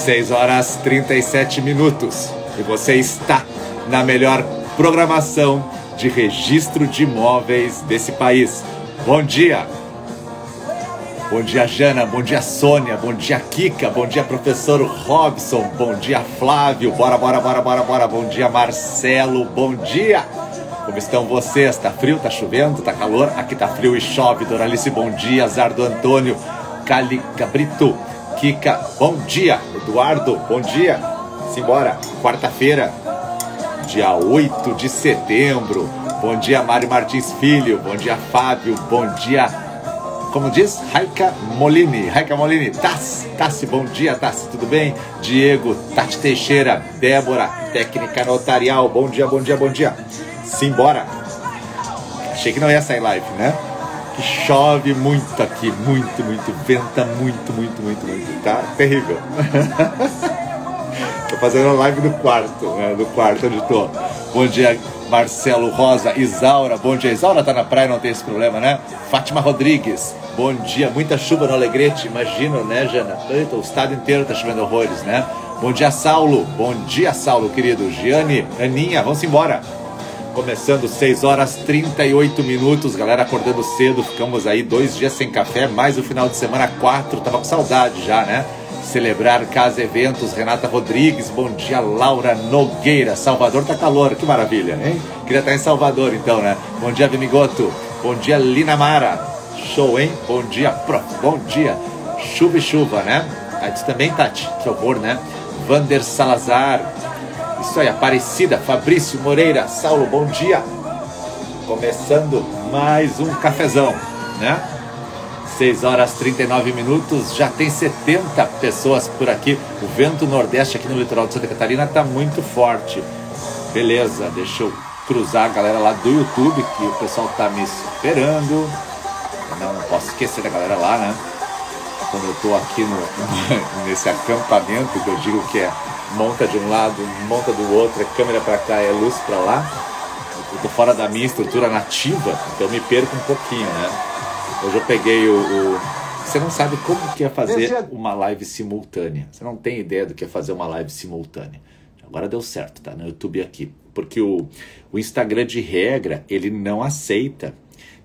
6 horas 37 minutos. E você está na melhor programação de registro de imóveis desse país. Bom dia! Bom dia, Jana. Bom dia, Sônia. Bom dia, Kika. Bom dia, professor Robson. Bom dia, Flávio. Bora, bora, bora, bora, bora. Bom dia, Marcelo. Bom dia. Como estão vocês? Tá frio? Tá chovendo? Tá calor? Aqui tá frio e chove. Doralice, bom dia. Zardo Antônio. Cali Cabrito. Kika, bom dia. Eduardo, bom dia. Simbora. Quarta-feira, dia 8 de setembro. Bom dia, Mário Martins Filho. Bom dia, Fábio. Bom dia, como diz, Raika Molini. Raika Molini, Tassi, Tassi, bom dia, Tassi, tudo bem? Diego, Tati Teixeira, Débora, técnica notarial, bom dia, bom dia, bom dia. Simbora. Achei que não ia sair live, né? Que chove muito aqui, muito, muito, venta muito, muito, muito, muito, tá? Terrível. tô fazendo live no quarto, né? No quarto onde tô. Bom dia, Marcelo Rosa, Isaura, bom dia. Isaura tá na praia, não tem esse problema, né? Fátima Rodrigues, bom dia. Muita chuva no Alegrete, imagino, né, Jana? Eita, o estado inteiro tá chovendo horrores, né? Bom dia, Saulo. Bom dia, Saulo, querido. Giane, Aninha, vamos embora. Começando 6 horas 38 minutos, galera acordando cedo, ficamos aí dois dias sem café, mais o final de semana quatro, tava com saudade já, né? Celebrar Casa Eventos, Renata Rodrigues, bom dia, Laura Nogueira, Salvador tá calor, que maravilha, hein? Queria estar em Salvador então, né? Bom dia, Vinigoto, bom dia, Lina Mara, show, hein? Bom dia, prof, bom dia, chuva e chuva, né? Aí também, Tati, que horror, né? Vander Salazar, isso aí, Aparecida, Fabrício Moreira, Saulo, bom dia. Começando mais um cafezão, né? 6 horas 39 minutos, já tem 70 pessoas por aqui. O vento nordeste aqui no litoral de Santa Catarina está muito forte. Beleza, deixa eu cruzar a galera lá do YouTube, que o pessoal está me esperando. Eu não posso esquecer da galera lá, né? Quando eu estou aqui no, nesse acampamento, que eu digo que é monta de um lado, monta do outro, é câmera para cá, é luz para lá. Eu tô fora da minha estrutura nativa, então me perco um pouquinho, né? Hoje eu peguei o, o... Você não sabe como que é fazer uma live simultânea. Você não tem ideia do que é fazer uma live simultânea. Agora deu certo, tá? No YouTube aqui. Porque o, o Instagram, de regra, ele não aceita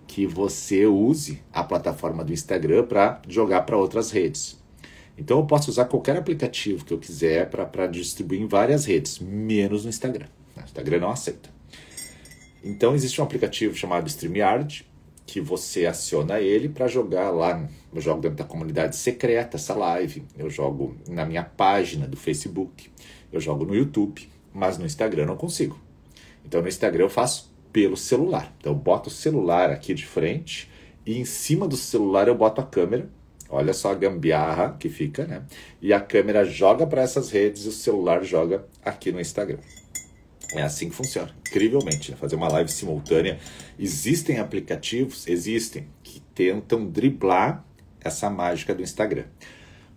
que você use a plataforma do Instagram para jogar para outras redes. Então eu posso usar qualquer aplicativo que eu quiser para distribuir em várias redes, menos no Instagram. O Instagram não aceita. Então existe um aplicativo chamado StreamYard, que você aciona ele para jogar lá. Eu jogo dentro da comunidade secreta essa live, eu jogo na minha página do Facebook, eu jogo no YouTube, mas no Instagram eu não consigo. Então no Instagram eu faço pelo celular. Então eu boto o celular aqui de frente e em cima do celular eu boto a câmera Olha só a gambiarra que fica, né? E a câmera joga para essas redes e o celular joga aqui no Instagram. É assim que funciona, incrivelmente. Né? Fazer uma live simultânea. Existem aplicativos, existem, que tentam driblar essa mágica do Instagram.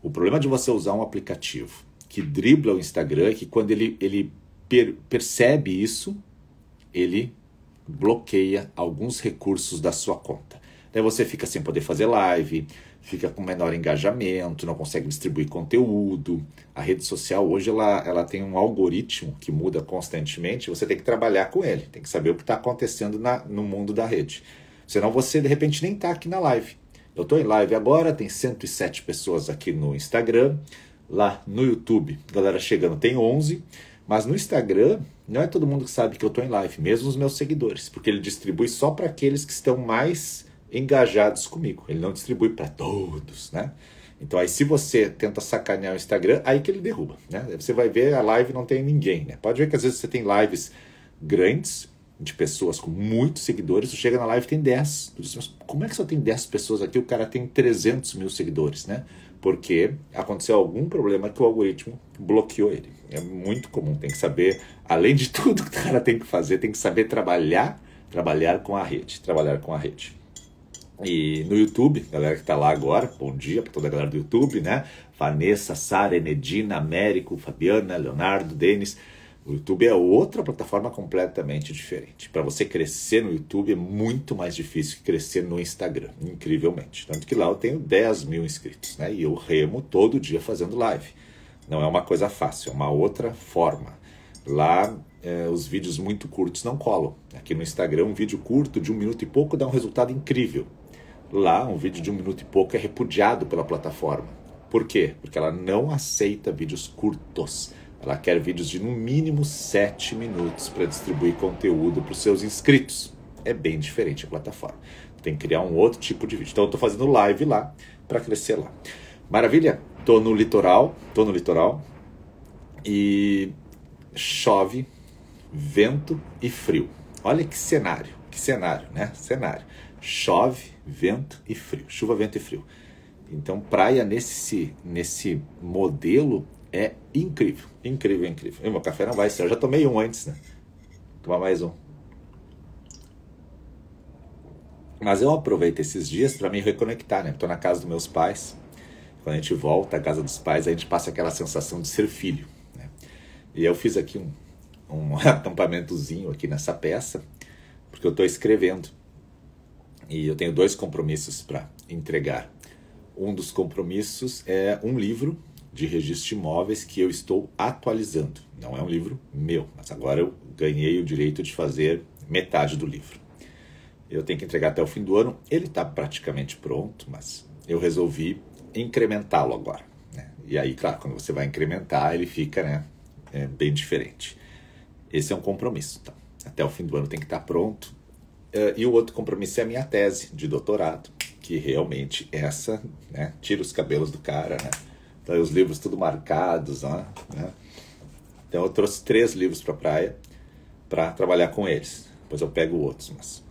O problema de você usar um aplicativo que dribla o Instagram é que quando ele, ele per, percebe isso, ele bloqueia alguns recursos da sua conta. Daí você fica sem poder fazer live, fica com menor engajamento, não consegue distribuir conteúdo. A rede social hoje ela, ela tem um algoritmo que muda constantemente, você tem que trabalhar com ele, tem que saber o que está acontecendo na, no mundo da rede. Senão você de repente nem está aqui na live. Eu estou em live agora, tem 107 pessoas aqui no Instagram, lá no YouTube, galera chegando, tem 11, mas no Instagram não é todo mundo que sabe que eu estou em live, mesmo os meus seguidores, porque ele distribui só para aqueles que estão mais engajados comigo. Ele não distribui para todos, né? Então aí se você tenta sacanear o Instagram, aí que ele derruba, né? Você vai ver a live não tem ninguém, né? Pode ver que às vezes você tem lives grandes de pessoas com muitos seguidores, você chega na live tem 10. Tu diz, mas como é que só tem 10 pessoas aqui? O cara tem 300 mil seguidores, né? Porque aconteceu algum problema que o algoritmo bloqueou ele. É muito comum, tem que saber, além de tudo que o cara tem que fazer, tem que saber trabalhar, trabalhar com a rede, trabalhar com a rede. E no YouTube, galera que está lá agora, bom dia para toda a galera do YouTube, né? Vanessa, Sara, Enedina, Américo, Fabiana, Leonardo, Denis. O YouTube é outra plataforma completamente diferente. Para você crescer no YouTube é muito mais difícil que crescer no Instagram, incrivelmente. Tanto que lá eu tenho 10 mil inscritos, né? E eu remo todo dia fazendo live. Não é uma coisa fácil, é uma outra forma. Lá, é, os vídeos muito curtos não colam. Aqui no Instagram, um vídeo curto de um minuto e pouco dá um resultado incrível. Lá, um vídeo de um minuto e pouco é repudiado pela plataforma. Por quê? Porque ela não aceita vídeos curtos. Ela quer vídeos de no mínimo 7 minutos para distribuir conteúdo para os seus inscritos. É bem diferente a plataforma. Tem que criar um outro tipo de vídeo. Então eu estou fazendo live lá para crescer lá. Maravilha? Tô no litoral, tô no litoral e chove, vento e frio. Olha que cenário, que cenário, né? Cenário. Chove, vento e frio. Chuva, vento e frio. Então, praia nesse, nesse modelo é incrível. Incrível, incrível. E meu café não vai ser. Eu já tomei um antes, né? Vou tomar mais um. Mas eu aproveito esses dias para me reconectar, né? Estou na casa dos meus pais. Quando a gente volta à casa dos pais, a gente passa aquela sensação de ser filho. Né? E eu fiz aqui um, um acampamentozinho aqui nessa peça, porque eu estou escrevendo. E eu tenho dois compromissos para entregar. Um dos compromissos é um livro de registro de imóveis que eu estou atualizando. Não é um livro meu, mas agora eu ganhei o direito de fazer metade do livro. Eu tenho que entregar até o fim do ano. Ele está praticamente pronto, mas eu resolvi incrementá-lo agora. Né? E aí, claro, quando você vai incrementar, ele fica né, é bem diferente. Esse é um compromisso. Então, até o fim do ano tem que estar pronto. Uh, e o outro compromisso é a minha tese de doutorado, que realmente essa né, tira os cabelos do cara. Né? Então, os livros tudo marcados. Né? Então, eu trouxe três livros para a praia para trabalhar com eles. Depois eu pego outros, mas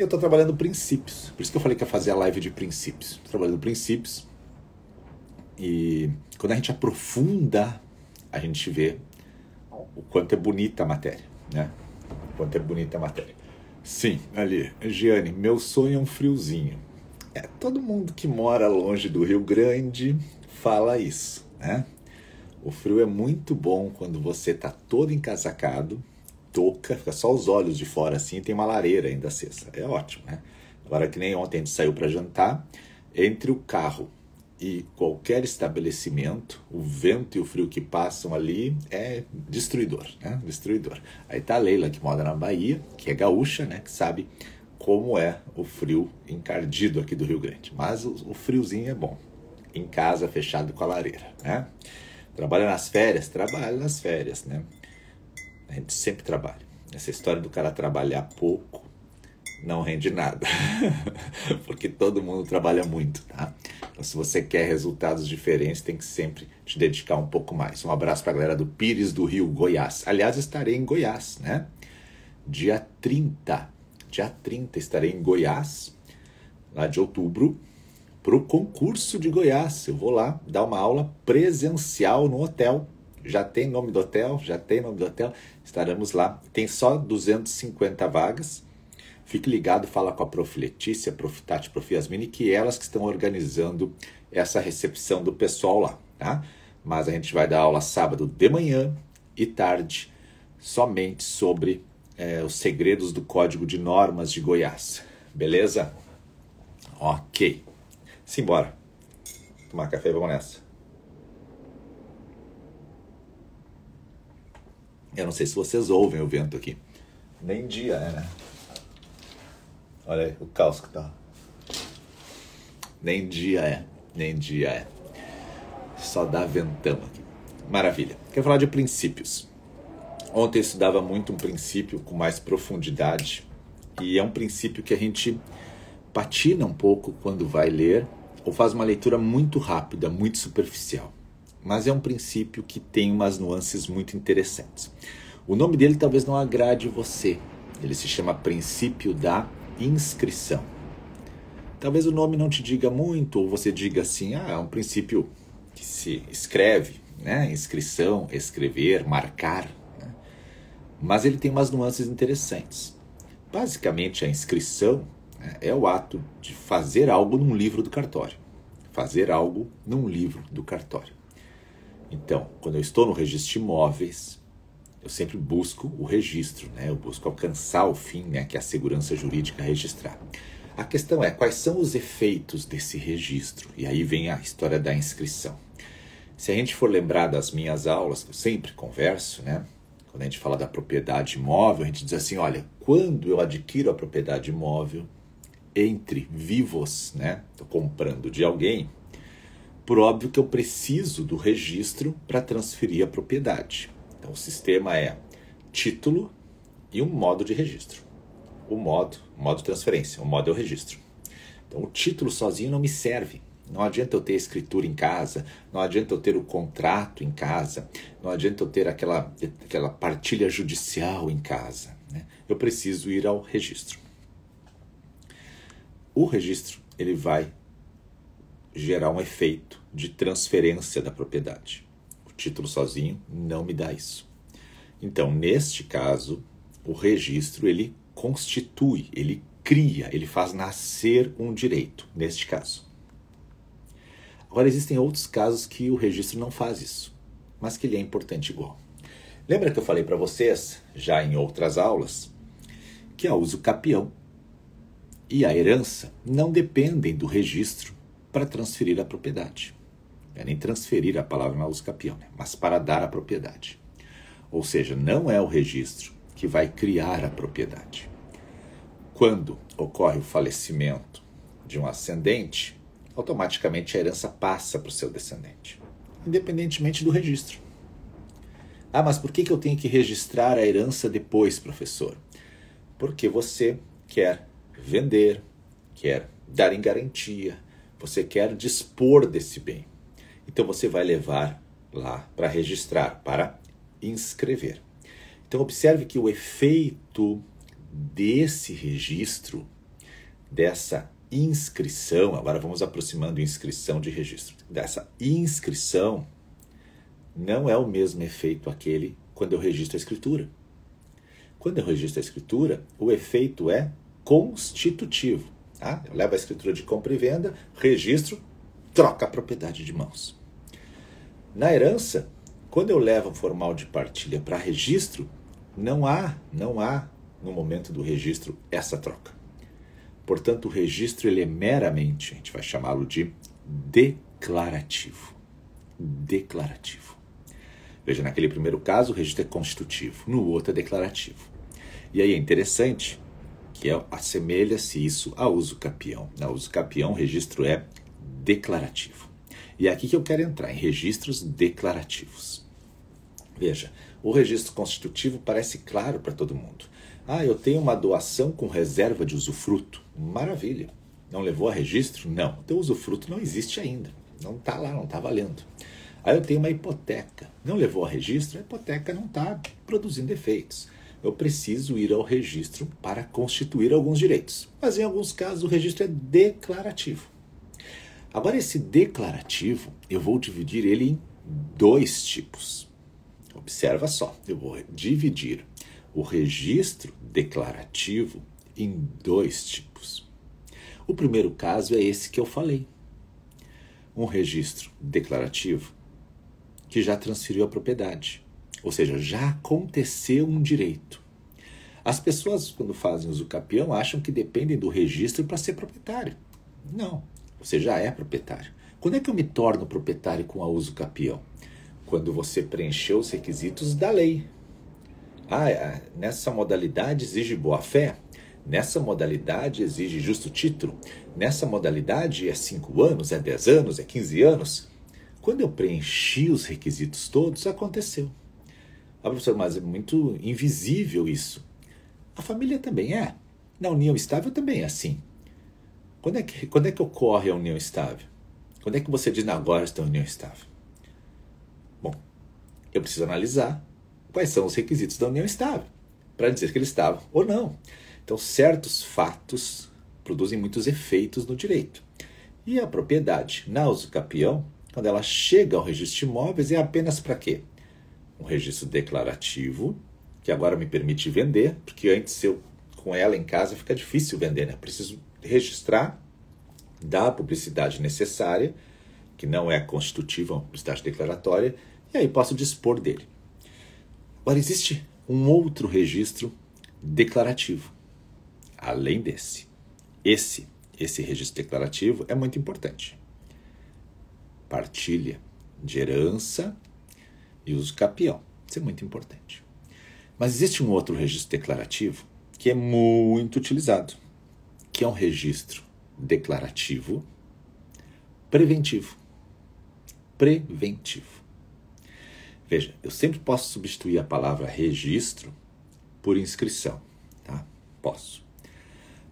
eu estou trabalhando princípios. Por isso que eu falei que ia fazer a live de princípios. Estou trabalhando princípios. E quando a gente aprofunda, a gente vê o quanto é bonita a matéria, né? O quanto é bonita a matéria. Sim, ali, Giane, meu sonho é um friozinho. É, todo mundo que mora longe do Rio Grande fala isso, né? O frio é muito bom quando você está todo encasacado, touca, fica só os olhos de fora assim e tem uma lareira ainda acesa. É ótimo, né? Agora que nem ontem a gente saiu para jantar, entre o carro e qualquer estabelecimento, o vento e o frio que passam ali é destruidor, né? Destruidor. Aí tá a Leila que mora na Bahia, que é gaúcha, né? Que sabe como é o frio encardido aqui do Rio Grande. Mas o, o friozinho é bom. Em casa, fechado com a lareira, né? Trabalha nas férias? Trabalha nas férias, né? A gente sempre trabalha. Essa história do cara trabalhar pouco não rende nada. Porque todo mundo trabalha muito, tá? Então, se você quer resultados diferentes, tem que sempre te dedicar um pouco mais. Um abraço para a galera do Pires do Rio, Goiás. Aliás, estarei em Goiás, né? Dia 30. Dia 30 estarei em Goiás, lá de outubro, para o concurso de Goiás. Eu vou lá dar uma aula presencial no hotel já tem nome do hotel, já tem nome do hotel, estaremos lá. Tem só 250 vagas. Fique ligado, fala com a Prof. Letícia, Prof. Tati, Prof. Yasmini, que elas que estão organizando essa recepção do pessoal lá, tá? Mas a gente vai dar aula sábado de manhã e tarde, somente sobre é, os segredos do Código de Normas de Goiás. Beleza? Ok. Simbora. Tomar café, vamos nessa. Eu não sei se vocês ouvem o vento aqui. Nem dia é, né? Olha aí o caos que tá. Nem dia é. Nem dia é. Só dá ventão aqui. Maravilha. Quero falar de princípios. Ontem eu estudava muito um princípio com mais profundidade. E é um princípio que a gente patina um pouco quando vai ler ou faz uma leitura muito rápida, muito superficial mas é um princípio que tem umas nuances muito interessantes. O nome dele talvez não agrade você. Ele se chama princípio da inscrição. Talvez o nome não te diga muito, ou você diga assim: ah, é um princípio que se escreve, né? Inscrição, escrever, marcar. Né? Mas ele tem umas nuances interessantes. Basicamente, a inscrição né, é o ato de fazer algo num livro do cartório. Fazer algo num livro do cartório. Então, quando eu estou no registro de imóveis, eu sempre busco o registro, né? eu busco alcançar o fim, né? que é a segurança jurídica registrar. A questão é quais são os efeitos desse registro? E aí vem a história da inscrição. Se a gente for lembrar das minhas aulas, que eu sempre converso, né? Quando a gente fala da propriedade imóvel, a gente diz assim: olha, quando eu adquiro a propriedade imóvel, entre vivos, né? Estou comprando de alguém, por óbvio que eu preciso do registro para transferir a propriedade. Então o sistema é título e um modo de registro. O modo, modo transferência, o modo é o registro. Então o título sozinho não me serve. Não adianta eu ter a escritura em casa, não adianta eu ter o contrato em casa, não adianta eu ter aquela, aquela partilha judicial em casa. Né? Eu preciso ir ao registro. O registro ele vai gerar um efeito de transferência da propriedade. Título sozinho não me dá isso. Então, neste caso, o registro ele constitui, ele cria, ele faz nascer um direito, neste caso. Agora, existem outros casos que o registro não faz isso, mas que ele é importante igual. Lembra que eu falei para vocês, já em outras aulas, que a uso capião e a herança não dependem do registro para transferir a propriedade. É nem transferir a palavra na uso capião, né? mas para dar a propriedade. Ou seja, não é o registro que vai criar a propriedade. Quando ocorre o falecimento de um ascendente, automaticamente a herança passa para o seu descendente, independentemente do registro. Ah, mas por que, que eu tenho que registrar a herança depois, professor? Porque você quer vender, quer dar em garantia, você quer dispor desse bem. Então você vai levar lá para registrar, para inscrever. Então observe que o efeito desse registro, dessa inscrição, agora vamos aproximando inscrição de registro, dessa inscrição não é o mesmo efeito aquele quando eu registro a escritura. Quando eu registro a escritura, o efeito é constitutivo. Tá? Eu levo a escritura de compra e venda, registro, troca a propriedade de mãos. Na herança, quando eu levo o formal de partilha para registro, não há, não há no momento do registro essa troca. Portanto, o registro ele é meramente, a gente vai chamá-lo de declarativo. Declarativo. Veja, naquele primeiro caso, o registro é constitutivo, no outro é declarativo. E aí é interessante que é, assemelha-se isso a uso capião. Na uso capião, o registro é declarativo. E é aqui que eu quero entrar, em registros declarativos. Veja, o registro constitutivo parece claro para todo mundo. Ah, eu tenho uma doação com reserva de usufruto. Maravilha. Não levou a registro? Não. Então o usufruto não existe ainda. Não está lá, não está valendo. Aí eu tenho uma hipoteca. Não levou a registro? A hipoteca não está produzindo efeitos eu preciso ir ao registro para constituir alguns direitos. Mas em alguns casos o registro é declarativo. Agora, esse declarativo, eu vou dividir ele em dois tipos. Observa só, eu vou dividir o registro declarativo em dois tipos. O primeiro caso é esse que eu falei. Um registro declarativo que já transferiu a propriedade. Ou seja, já aconteceu um direito. As pessoas, quando fazem uso capião, acham que dependem do registro para ser proprietário. Não, você já é proprietário. Quando é que eu me torno proprietário com a uso capião? Quando você preencheu os requisitos da lei. Ah, é, nessa modalidade exige boa-fé? Nessa modalidade exige justo título? Nessa modalidade é 5 anos, é 10 anos, é 15 anos? Quando eu preenchi os requisitos todos, aconteceu. Ah, professor, mas é muito invisível isso. A família também é. Na união estável também é assim. Quando é que, quando é que ocorre a união estável? Quando é que você diz, agora está a união estável? Bom, eu preciso analisar quais são os requisitos da união estável para dizer que ele estava ou não. Então, certos fatos produzem muitos efeitos no direito. E a propriedade na usucapião, quando ela chega ao registro de imóveis, é apenas para quê? um registro declarativo, que agora me permite vender, porque antes eu com ela em casa fica difícil vender, né? Preciso registrar, dar a publicidade necessária, que não é constitutiva, uma publicidade declaratória, e aí posso dispor dele. Agora existe um outro registro declarativo, além desse. Esse, esse registro declarativo é muito importante. Partilha de herança e uso capião. Isso é muito importante. Mas existe um outro registro declarativo que é muito utilizado, que é um registro declarativo preventivo. Preventivo. Veja, eu sempre posso substituir a palavra registro por inscrição, tá? Posso.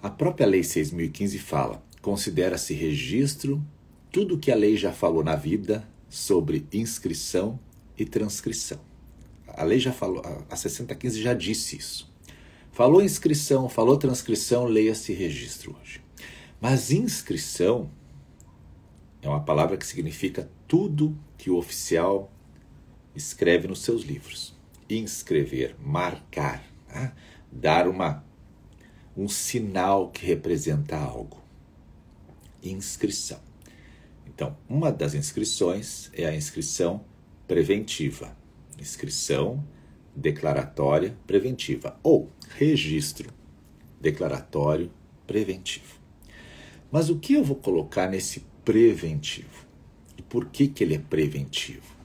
A própria Lei 6015 fala: considera-se registro tudo que a lei já falou na vida sobre inscrição e transcrição. A lei já falou, a 6015 já disse isso. Falou inscrição, falou transcrição, leia-se registro hoje. Mas inscrição é uma palavra que significa tudo que o oficial escreve nos seus livros. Inscrever, marcar, tá? dar uma um sinal que representa algo. Inscrição. Então, uma das inscrições é a inscrição preventiva. Inscrição declaratória preventiva ou registro declaratório preventivo. Mas o que eu vou colocar nesse preventivo? E por que, que ele é preventivo?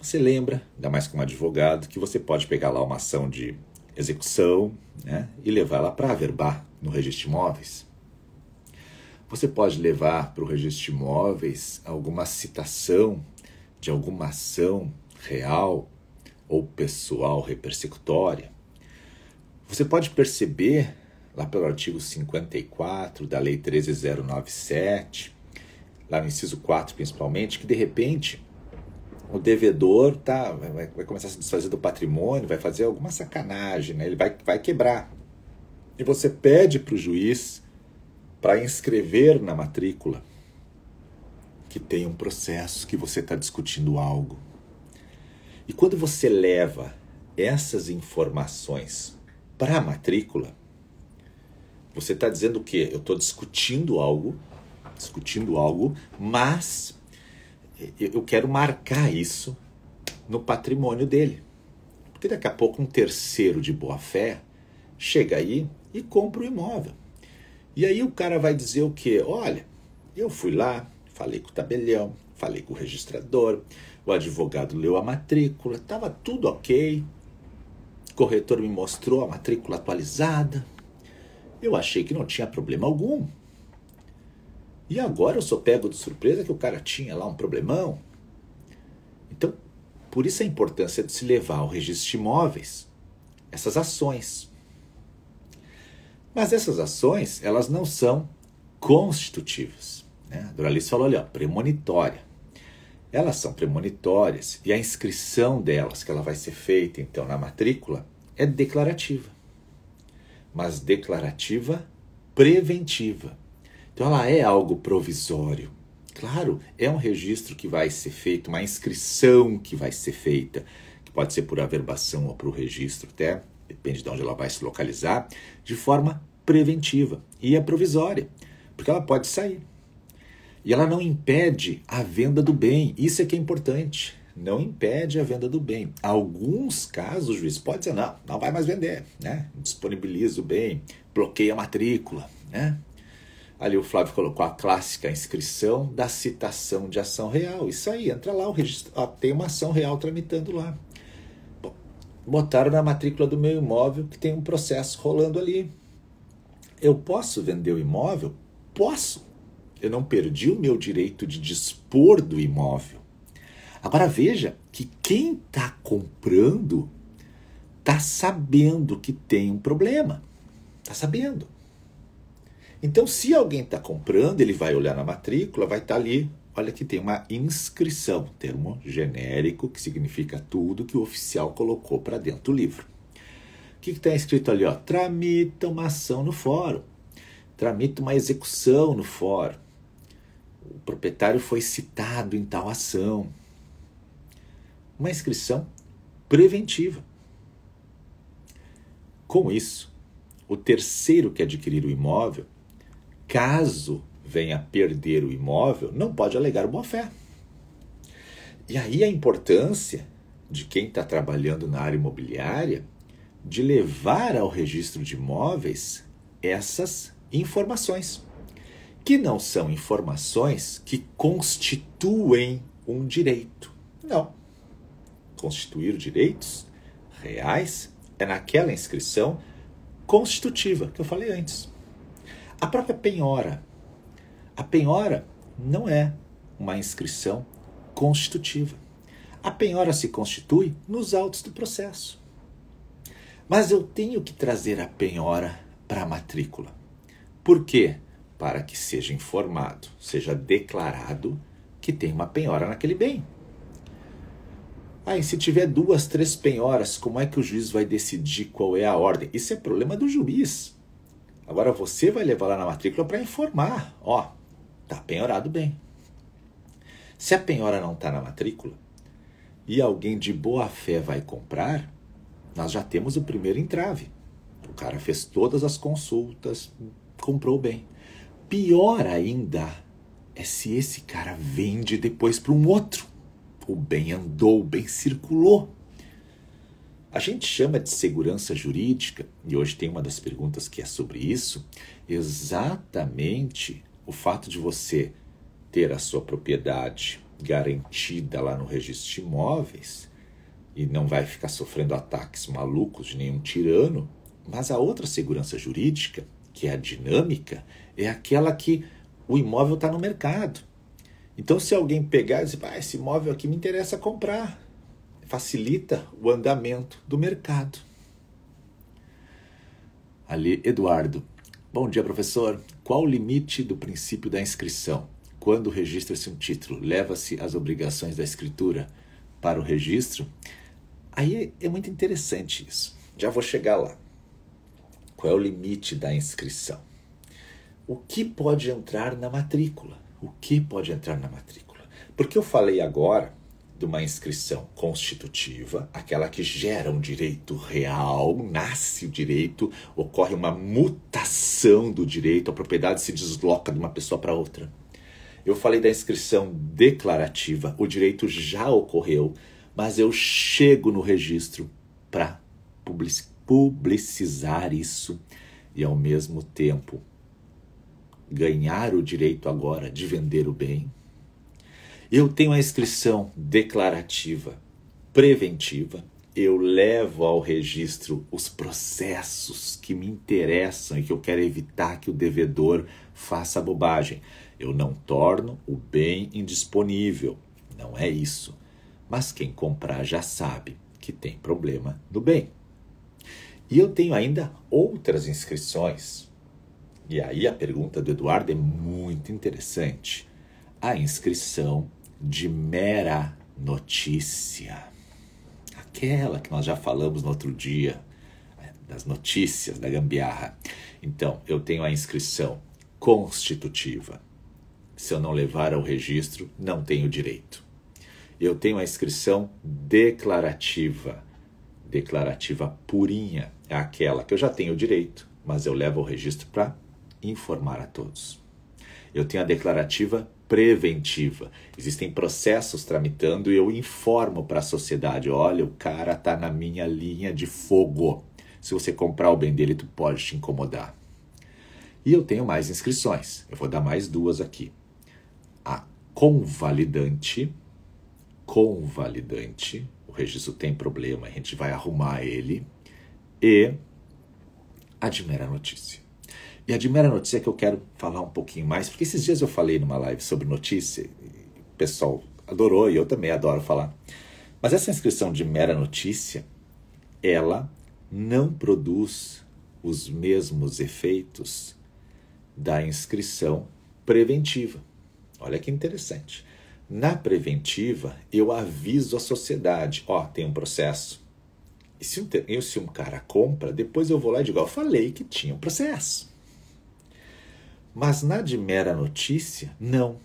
Você lembra, ainda mais como advogado, que você pode pegar lá uma ação de execução né, e levar ela para averbar no registro de imóveis. Você pode levar para o registro de imóveis alguma citação de alguma ação real ou pessoal repersecutória. Você pode perceber, lá pelo artigo 54 da Lei 13097, lá no inciso 4 principalmente, que de repente o devedor tá, vai, vai, começar a se desfazer do patrimônio, vai fazer alguma sacanagem, né? ele vai, vai quebrar. E você pede para o juiz para inscrever na matrícula que tem um processo, que você está discutindo algo. E quando você leva essas informações para a matrícula, você está dizendo o quê? Eu estou discutindo algo, discutindo algo, mas eu quero marcar isso no patrimônio dele. Porque daqui a pouco um terceiro de boa fé chega aí e compra o imóvel. E aí o cara vai dizer o quê? Olha, eu fui lá, falei com o tabelião, falei com o registrador, o advogado leu a matrícula, estava tudo ok. O corretor me mostrou a matrícula atualizada. Eu achei que não tinha problema algum. E agora eu sou pego de surpresa que o cara tinha lá um problemão. Então, por isso a importância de se levar ao registro de imóveis essas ações. Mas essas ações, elas não são constitutivas. Né? A Doralice falou ali, ó, premonitória. Elas são premonitórias e a inscrição delas, que ela vai ser feita então na matrícula, é declarativa. Mas declarativa preventiva. Então ela é algo provisório. Claro, é um registro que vai ser feito, uma inscrição que vai ser feita, que pode ser por averbação ou o registro, até depende de onde ela vai se localizar, de forma preventiva e é provisória, porque ela pode sair. E ela não impede a venda do bem, isso é que é importante. Não impede a venda do bem. Alguns casos o juiz pode dizer, não, não vai mais vender, né? Disponibiliza o bem, bloqueia a matrícula, né? Ali o Flávio colocou a clássica inscrição da citação de ação real. Isso aí, entra lá, o registro, ó, tem uma ação real tramitando lá. Botaram na matrícula do meu imóvel que tem um processo rolando ali. Eu posso vender o imóvel? Posso. Eu não perdi o meu direito de dispor do imóvel. Agora veja que quem está comprando está sabendo que tem um problema. Está sabendo. Então, se alguém está comprando, ele vai olhar na matrícula, vai estar tá ali. Olha que tem uma inscrição, termo genérico que significa tudo que o oficial colocou para dentro do livro. O que está escrito ali? Ó? Tramita uma ação no fórum, tramita uma execução no fórum. O proprietário foi citado em tal ação. Uma inscrição preventiva. Com isso, o terceiro que adquirir o imóvel caso venha perder o imóvel, não pode alegar boa-fé. E aí a importância de quem está trabalhando na área imobiliária de levar ao registro de imóveis essas informações, que não são informações que constituem um direito. Não. Constituir direitos reais é naquela inscrição constitutiva que eu falei antes. A própria penhora. A penhora não é uma inscrição constitutiva. A penhora se constitui nos autos do processo. Mas eu tenho que trazer a penhora para a matrícula. Por quê? Para que seja informado, seja declarado que tem uma penhora naquele bem. Aí, se tiver duas, três penhoras, como é que o juiz vai decidir qual é a ordem? Isso é problema do juiz. Agora você vai levar lá na matrícula para informar. Ó, tá penhorado bem. Se a penhora não está na matrícula e alguém de boa fé vai comprar, nós já temos o primeiro entrave. O cara fez todas as consultas, comprou bem. Pior ainda é se esse cara vende depois para um outro. O bem andou, o bem circulou. A gente chama de segurança jurídica, e hoje tem uma das perguntas que é sobre isso, exatamente o fato de você ter a sua propriedade garantida lá no registro de imóveis e não vai ficar sofrendo ataques malucos de nenhum tirano, mas a outra segurança jurídica, que é a dinâmica, é aquela que o imóvel está no mercado. Então, se alguém pegar e dizer, ah, esse imóvel aqui me interessa comprar, facilita o andamento do mercado. Ali, Eduardo. Bom dia, professor. Qual o limite do princípio da inscrição? Quando registra-se um título, leva-se as obrigações da escritura para o registro? Aí é muito interessante isso. Já vou chegar lá. Qual é o limite da inscrição? O que pode entrar na matrícula? O que pode entrar na matrícula? Porque eu falei agora de uma inscrição constitutiva, aquela que gera um direito real, nasce o direito, ocorre uma mutação do direito, a propriedade se desloca de uma pessoa para outra. Eu falei da inscrição declarativa, o direito já ocorreu, mas eu chego no registro para publicizar isso e ao mesmo tempo ganhar o direito agora de vender o bem. Eu tenho a inscrição declarativa preventiva, eu levo ao registro os processos que me interessam e que eu quero evitar que o devedor faça bobagem. Eu não torno o bem indisponível, não é isso. Mas quem comprar já sabe que tem problema no bem. E eu tenho ainda outras inscrições. E aí a pergunta do Eduardo é muito interessante. A inscrição de mera notícia. Aquela que nós já falamos no outro dia, das notícias da gambiarra. Então, eu tenho a inscrição constitutiva se eu não levar ao registro, não tenho direito. Eu tenho a inscrição declarativa. Declarativa purinha é aquela que eu já tenho direito, mas eu levo ao registro para informar a todos. Eu tenho a declarativa preventiva. Existem processos tramitando e eu informo para a sociedade: olha, o cara está na minha linha de fogo. Se você comprar o bem dele, tu pode te incomodar. E eu tenho mais inscrições. Eu vou dar mais duas aqui a convalidante. Convalidante. O registro tem problema, a gente vai arrumar ele. E a de mera notícia. E a de mera notícia é que eu quero falar um pouquinho mais, porque esses dias eu falei numa live sobre notícia, o pessoal adorou e eu também adoro falar. Mas essa inscrição de mera notícia, ela não produz os mesmos efeitos da inscrição preventiva. Olha que interessante. Na preventiva, eu aviso a sociedade: ó, tem um processo. E se um, se um cara compra, depois eu vou lá e digo: eu falei que tinha um processo. Mas na de mera notícia, não.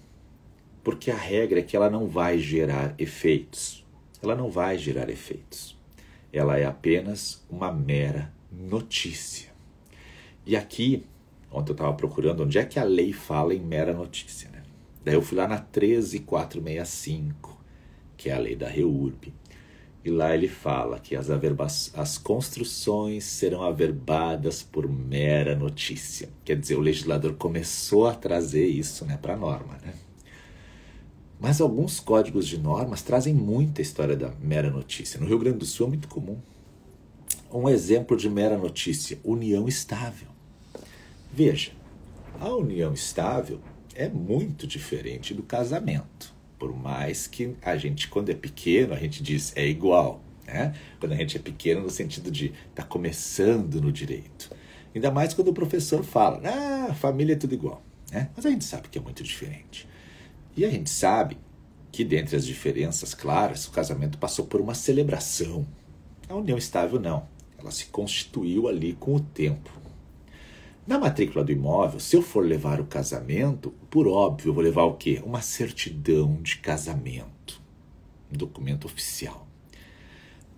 Porque a regra é que ela não vai gerar efeitos. Ela não vai gerar efeitos. Ela é apenas uma mera notícia. E aqui, ontem eu estava procurando onde é que a lei fala em mera notícia. Né? Daí eu fui lá na 13465, que é a lei da REURB. E lá ele fala que as, as construções serão averbadas por mera notícia. Quer dizer, o legislador começou a trazer isso né, para a norma. Né? Mas alguns códigos de normas trazem muita história da mera notícia. No Rio Grande do Sul é muito comum. Um exemplo de mera notícia: união estável. Veja, a união estável é muito diferente do casamento. Por mais que a gente, quando é pequeno, a gente diz é igual. Né? Quando a gente é pequeno, no sentido de estar tá começando no direito. Ainda mais quando o professor fala, ah, família é tudo igual. Né? Mas a gente sabe que é muito diferente. E a gente sabe que, dentre as diferenças claras, o casamento passou por uma celebração. A união estável, não. Ela se constituiu ali com o tempo. Na matrícula do imóvel, se eu for levar o casamento, por óbvio, eu vou levar o quê? Uma certidão de casamento. Um documento oficial.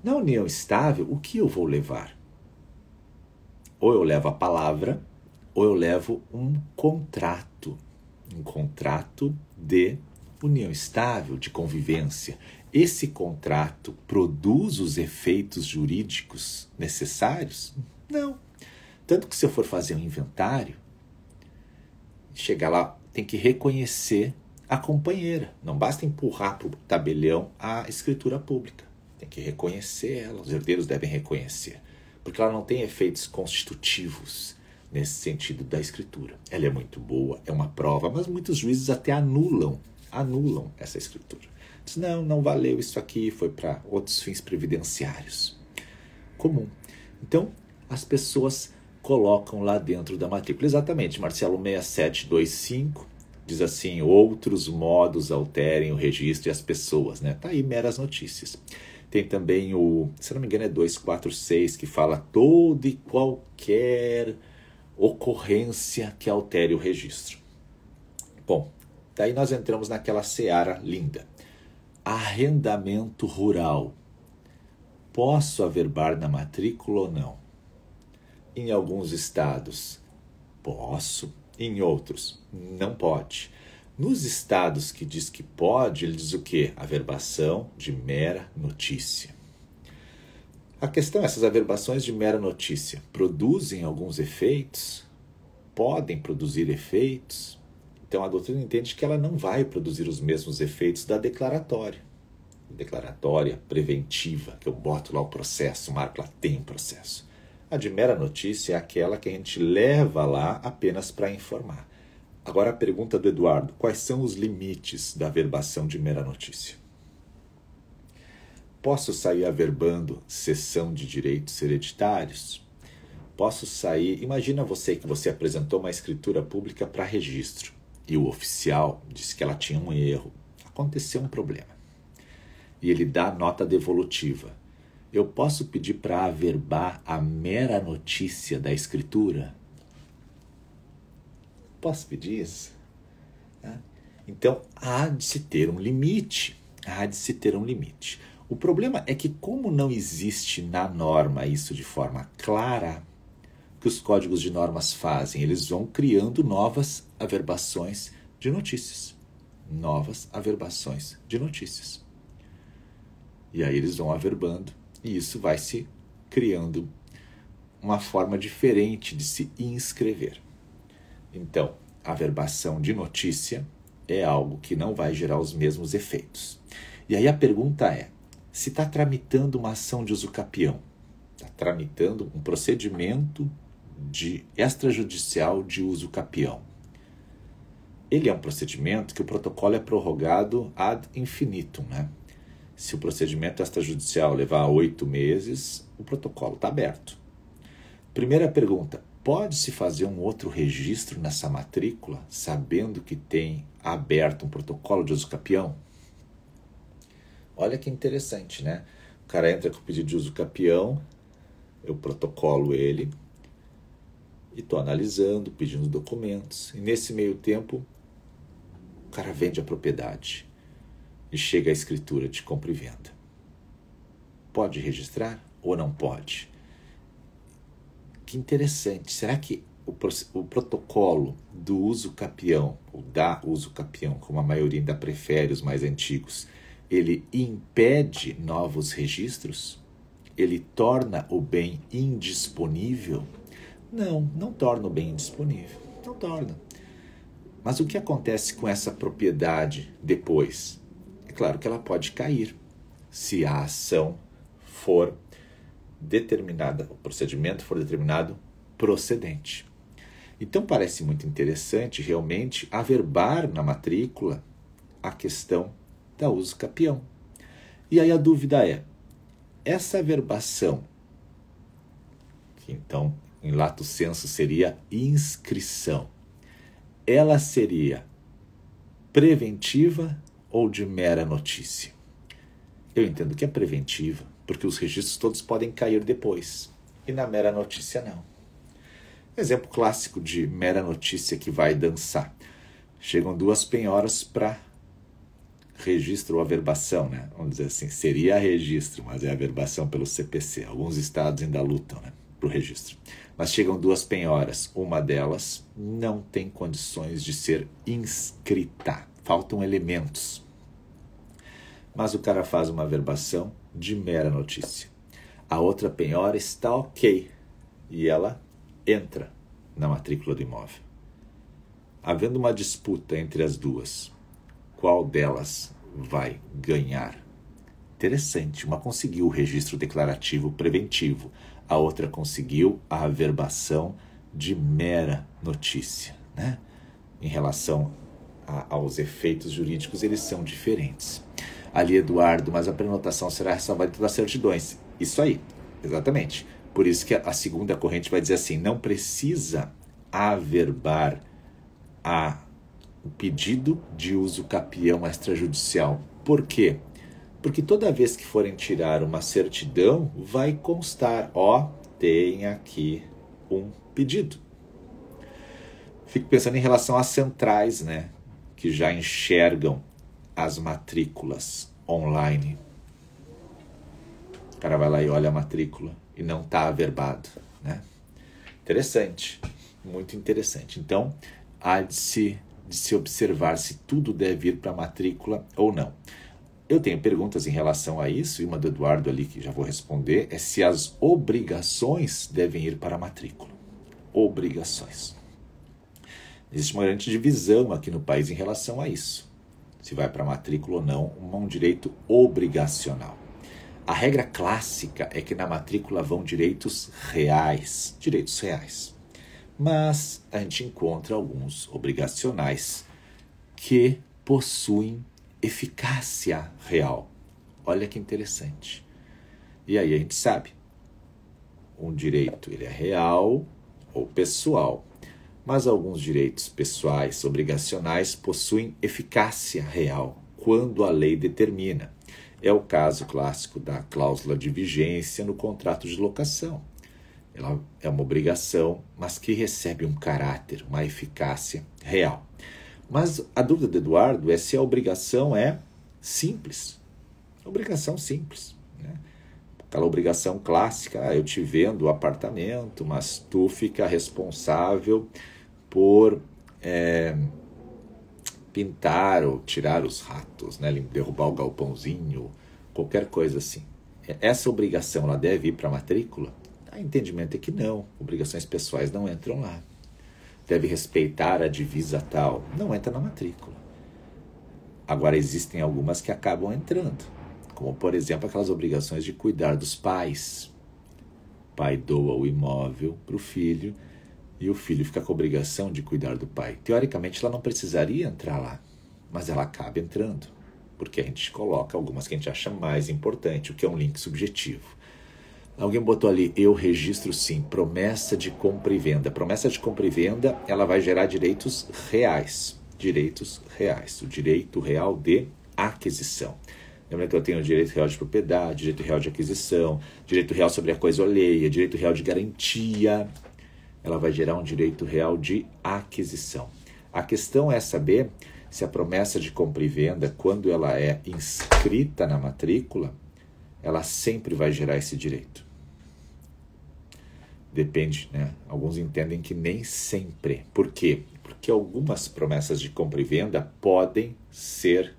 Na união estável, o que eu vou levar? Ou eu levo a palavra, ou eu levo um contrato. Um contrato de união estável, de convivência. Esse contrato produz os efeitos jurídicos necessários? Não. Tanto que se eu for fazer um inventário, chegar lá, tem que reconhecer a companheira. Não basta empurrar para o tabelião a escritura pública. Tem que reconhecer ela, os herdeiros devem reconhecer. Porque ela não tem efeitos constitutivos nesse sentido da escritura. Ela é muito boa, é uma prova, mas muitos juízes até anulam, anulam essa escritura. Diz, não, não valeu isso aqui, foi para outros fins previdenciários. Comum. Então, as pessoas colocam lá dentro da matrícula. Exatamente, Marcelo 6725 diz assim: outros modos alterem o registro e as pessoas, né? Tá aí meras notícias. Tem também o, se não me engano, é 246, que fala toda e qualquer ocorrência que altere o registro. Bom, daí nós entramos naquela seara linda. Arrendamento rural. Posso averbar na matrícula ou não? Em alguns estados, posso. Em outros, não pode. Nos estados que diz que pode, ele diz o quê? Averbação de mera notícia. A questão é: essas averbações de mera notícia produzem alguns efeitos? Podem produzir efeitos? Então a doutrina entende que ela não vai produzir os mesmos efeitos da declaratória. Declaratória preventiva, que eu boto lá o processo, marco lá, tem processo. A de mera notícia é aquela que a gente leva lá apenas para informar. Agora a pergunta do Eduardo: quais são os limites da averbação de mera notícia? Posso sair averbando cessão de direitos hereditários? Posso sair. Imagina você que você apresentou uma escritura pública para registro e o oficial disse que ela tinha um erro. Aconteceu um problema. E ele dá nota devolutiva. Eu posso pedir para averbar a mera notícia da escritura? Posso pedir isso? Então, há de se ter um limite. Há de se ter um limite. O problema é que, como não existe na norma isso de forma clara, que os códigos de normas fazem? Eles vão criando novas averbações de notícias. Novas averbações de notícias. E aí eles vão averbando, e isso vai se criando uma forma diferente de se inscrever. Então, a verbação de notícia é algo que não vai gerar os mesmos efeitos. E aí a pergunta é: se está tramitando uma ação de uso capião, está tramitando um procedimento de extrajudicial de uso capião. Ele é um procedimento que o protocolo é prorrogado ad infinitum, né? Se o procedimento extrajudicial levar oito meses, o protocolo está aberto. Primeira pergunta: Pode-se fazer um outro registro nessa matrícula, sabendo que tem aberto um protocolo de uso capião? Olha que interessante, né? O cara entra com o pedido de uso capião, eu protocolo ele e estou analisando, pedindo documentos. E nesse meio tempo, o cara vende a propriedade e chega a escritura de compra e venda. Pode registrar ou não pode? que interessante. Será que o, o protocolo do uso capião, ou da uso capião, como a maioria ainda prefere os mais antigos, ele impede novos registros? Ele torna o bem indisponível? Não, não torna o bem indisponível. Não torna. Mas o que acontece com essa propriedade depois? Claro que ela pode cair se a ação for determinada, o procedimento for determinado procedente. Então parece muito interessante realmente averbar na matrícula a questão da uso capião. E aí a dúvida é: essa averbação, que então em lato senso seria inscrição, ela seria preventiva ou de mera notícia? Eu entendo que é preventiva, porque os registros todos podem cair depois, e na mera notícia não. Exemplo clássico de mera notícia que vai dançar. Chegam duas penhoras para registro ou averbação, né? Vamos dizer assim, seria registro, mas é averbação pelo CPC. Alguns estados ainda lutam, né? Para o registro. Mas chegam duas penhoras. Uma delas não tem condições de ser inscrita. Faltam elementos. Mas o cara faz uma averbação de mera notícia. A outra penhora está ok. E ela entra na matrícula do imóvel. Havendo uma disputa entre as duas, qual delas vai ganhar? Interessante, uma conseguiu o registro declarativo preventivo, a outra conseguiu a averbação de mera notícia. Né? Em relação a, aos efeitos jurídicos, eles são diferentes. Ali, Eduardo, mas a prenotação será ressalvada em todas as certidões. Isso aí, exatamente. Por isso que a segunda corrente vai dizer assim: não precisa averbar a, o pedido de uso capião extrajudicial. Por quê? Porque toda vez que forem tirar uma certidão, vai constar, ó, tem aqui um pedido. Fico pensando em relação às centrais, né, que já enxergam as matrículas online. O cara vai lá e olha a matrícula e não está averbado. Né? Interessante, muito interessante. Então, há de se, de se observar se tudo deve ir para a matrícula ou não. Eu tenho perguntas em relação a isso, e uma do Eduardo ali que já vou responder é se as obrigações devem ir para a matrícula. Obrigações. Existe uma grande divisão aqui no país em relação a isso. Se vai para matrícula ou não, um direito obrigacional. A regra clássica é que na matrícula vão direitos reais, direitos reais. Mas a gente encontra alguns obrigacionais que possuem eficácia real. Olha que interessante. E aí a gente sabe, um direito ele é real ou pessoal, mas alguns direitos pessoais obrigacionais possuem eficácia real quando a lei determina. É o caso clássico da cláusula de vigência no contrato de locação. Ela é uma obrigação, mas que recebe um caráter, uma eficácia real. Mas a dúvida do Eduardo é se a obrigação é simples. Obrigação simples. Né? Aquela obrigação clássica, ah, eu te vendo o apartamento, mas tu fica responsável por é, pintar ou tirar os ratos, né? derrubar o galpãozinho, qualquer coisa assim. Essa obrigação ela deve ir para a matrícula? A entendimento é que não. Obrigações pessoais não entram lá. Deve respeitar a divisa tal. Não entra na matrícula. Agora existem algumas que acabam entrando, como por exemplo aquelas obrigações de cuidar dos pais. O pai doa o imóvel para o filho e o filho fica com a obrigação de cuidar do pai. Teoricamente, ela não precisaria entrar lá, mas ela acaba entrando, porque a gente coloca algumas que a gente acha mais importante, o que é um link subjetivo. Alguém botou ali, eu registro sim, promessa de compra e venda. Promessa de compra e venda, ela vai gerar direitos reais. Direitos reais. O direito real de aquisição. Lembra que eu tenho direito real de propriedade, direito real de aquisição, direito real sobre a coisa alheia, direito real de garantia ela vai gerar um direito real de aquisição. A questão é saber se a promessa de compra e venda, quando ela é inscrita na matrícula, ela sempre vai gerar esse direito. Depende, né? Alguns entendem que nem sempre. Por quê? Porque algumas promessas de compra e venda podem ser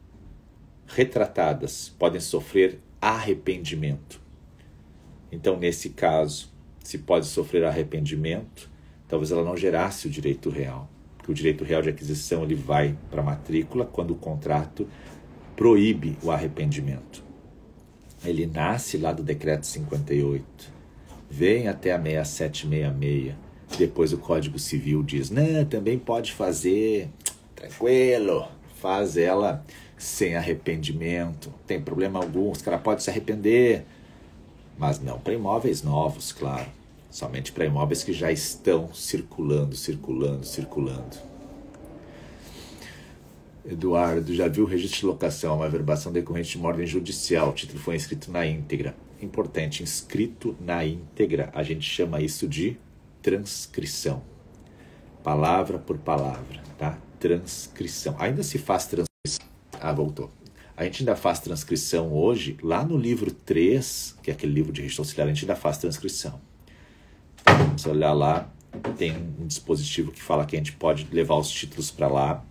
retratadas, podem sofrer arrependimento. Então, nesse caso, se pode sofrer arrependimento, talvez ela não gerasse o direito real. que o direito real de aquisição ele vai para a matrícula quando o contrato proíbe o arrependimento. Ele nasce lá do decreto 58, vem até a 6766. Depois o Código Civil diz: "Não, também pode fazer tranquilo, faz ela sem arrependimento, tem problema algum, os cara pode se arrepender, mas não para imóveis novos, claro, somente para imóveis que já estão circulando, circulando, circulando. Eduardo, já viu o registro de locação, uma verbação decorrente de uma ordem judicial. O título foi inscrito na íntegra. Importante, inscrito na íntegra. A gente chama isso de transcrição. Palavra por palavra, tá? Transcrição. Ainda se faz transcrição. Ah, voltou. A gente ainda faz transcrição hoje, lá no livro 3, que é aquele livro de registro auxiliar, a gente ainda faz transcrição. Se olhar lá, tem um dispositivo que fala que a gente pode levar os títulos para lá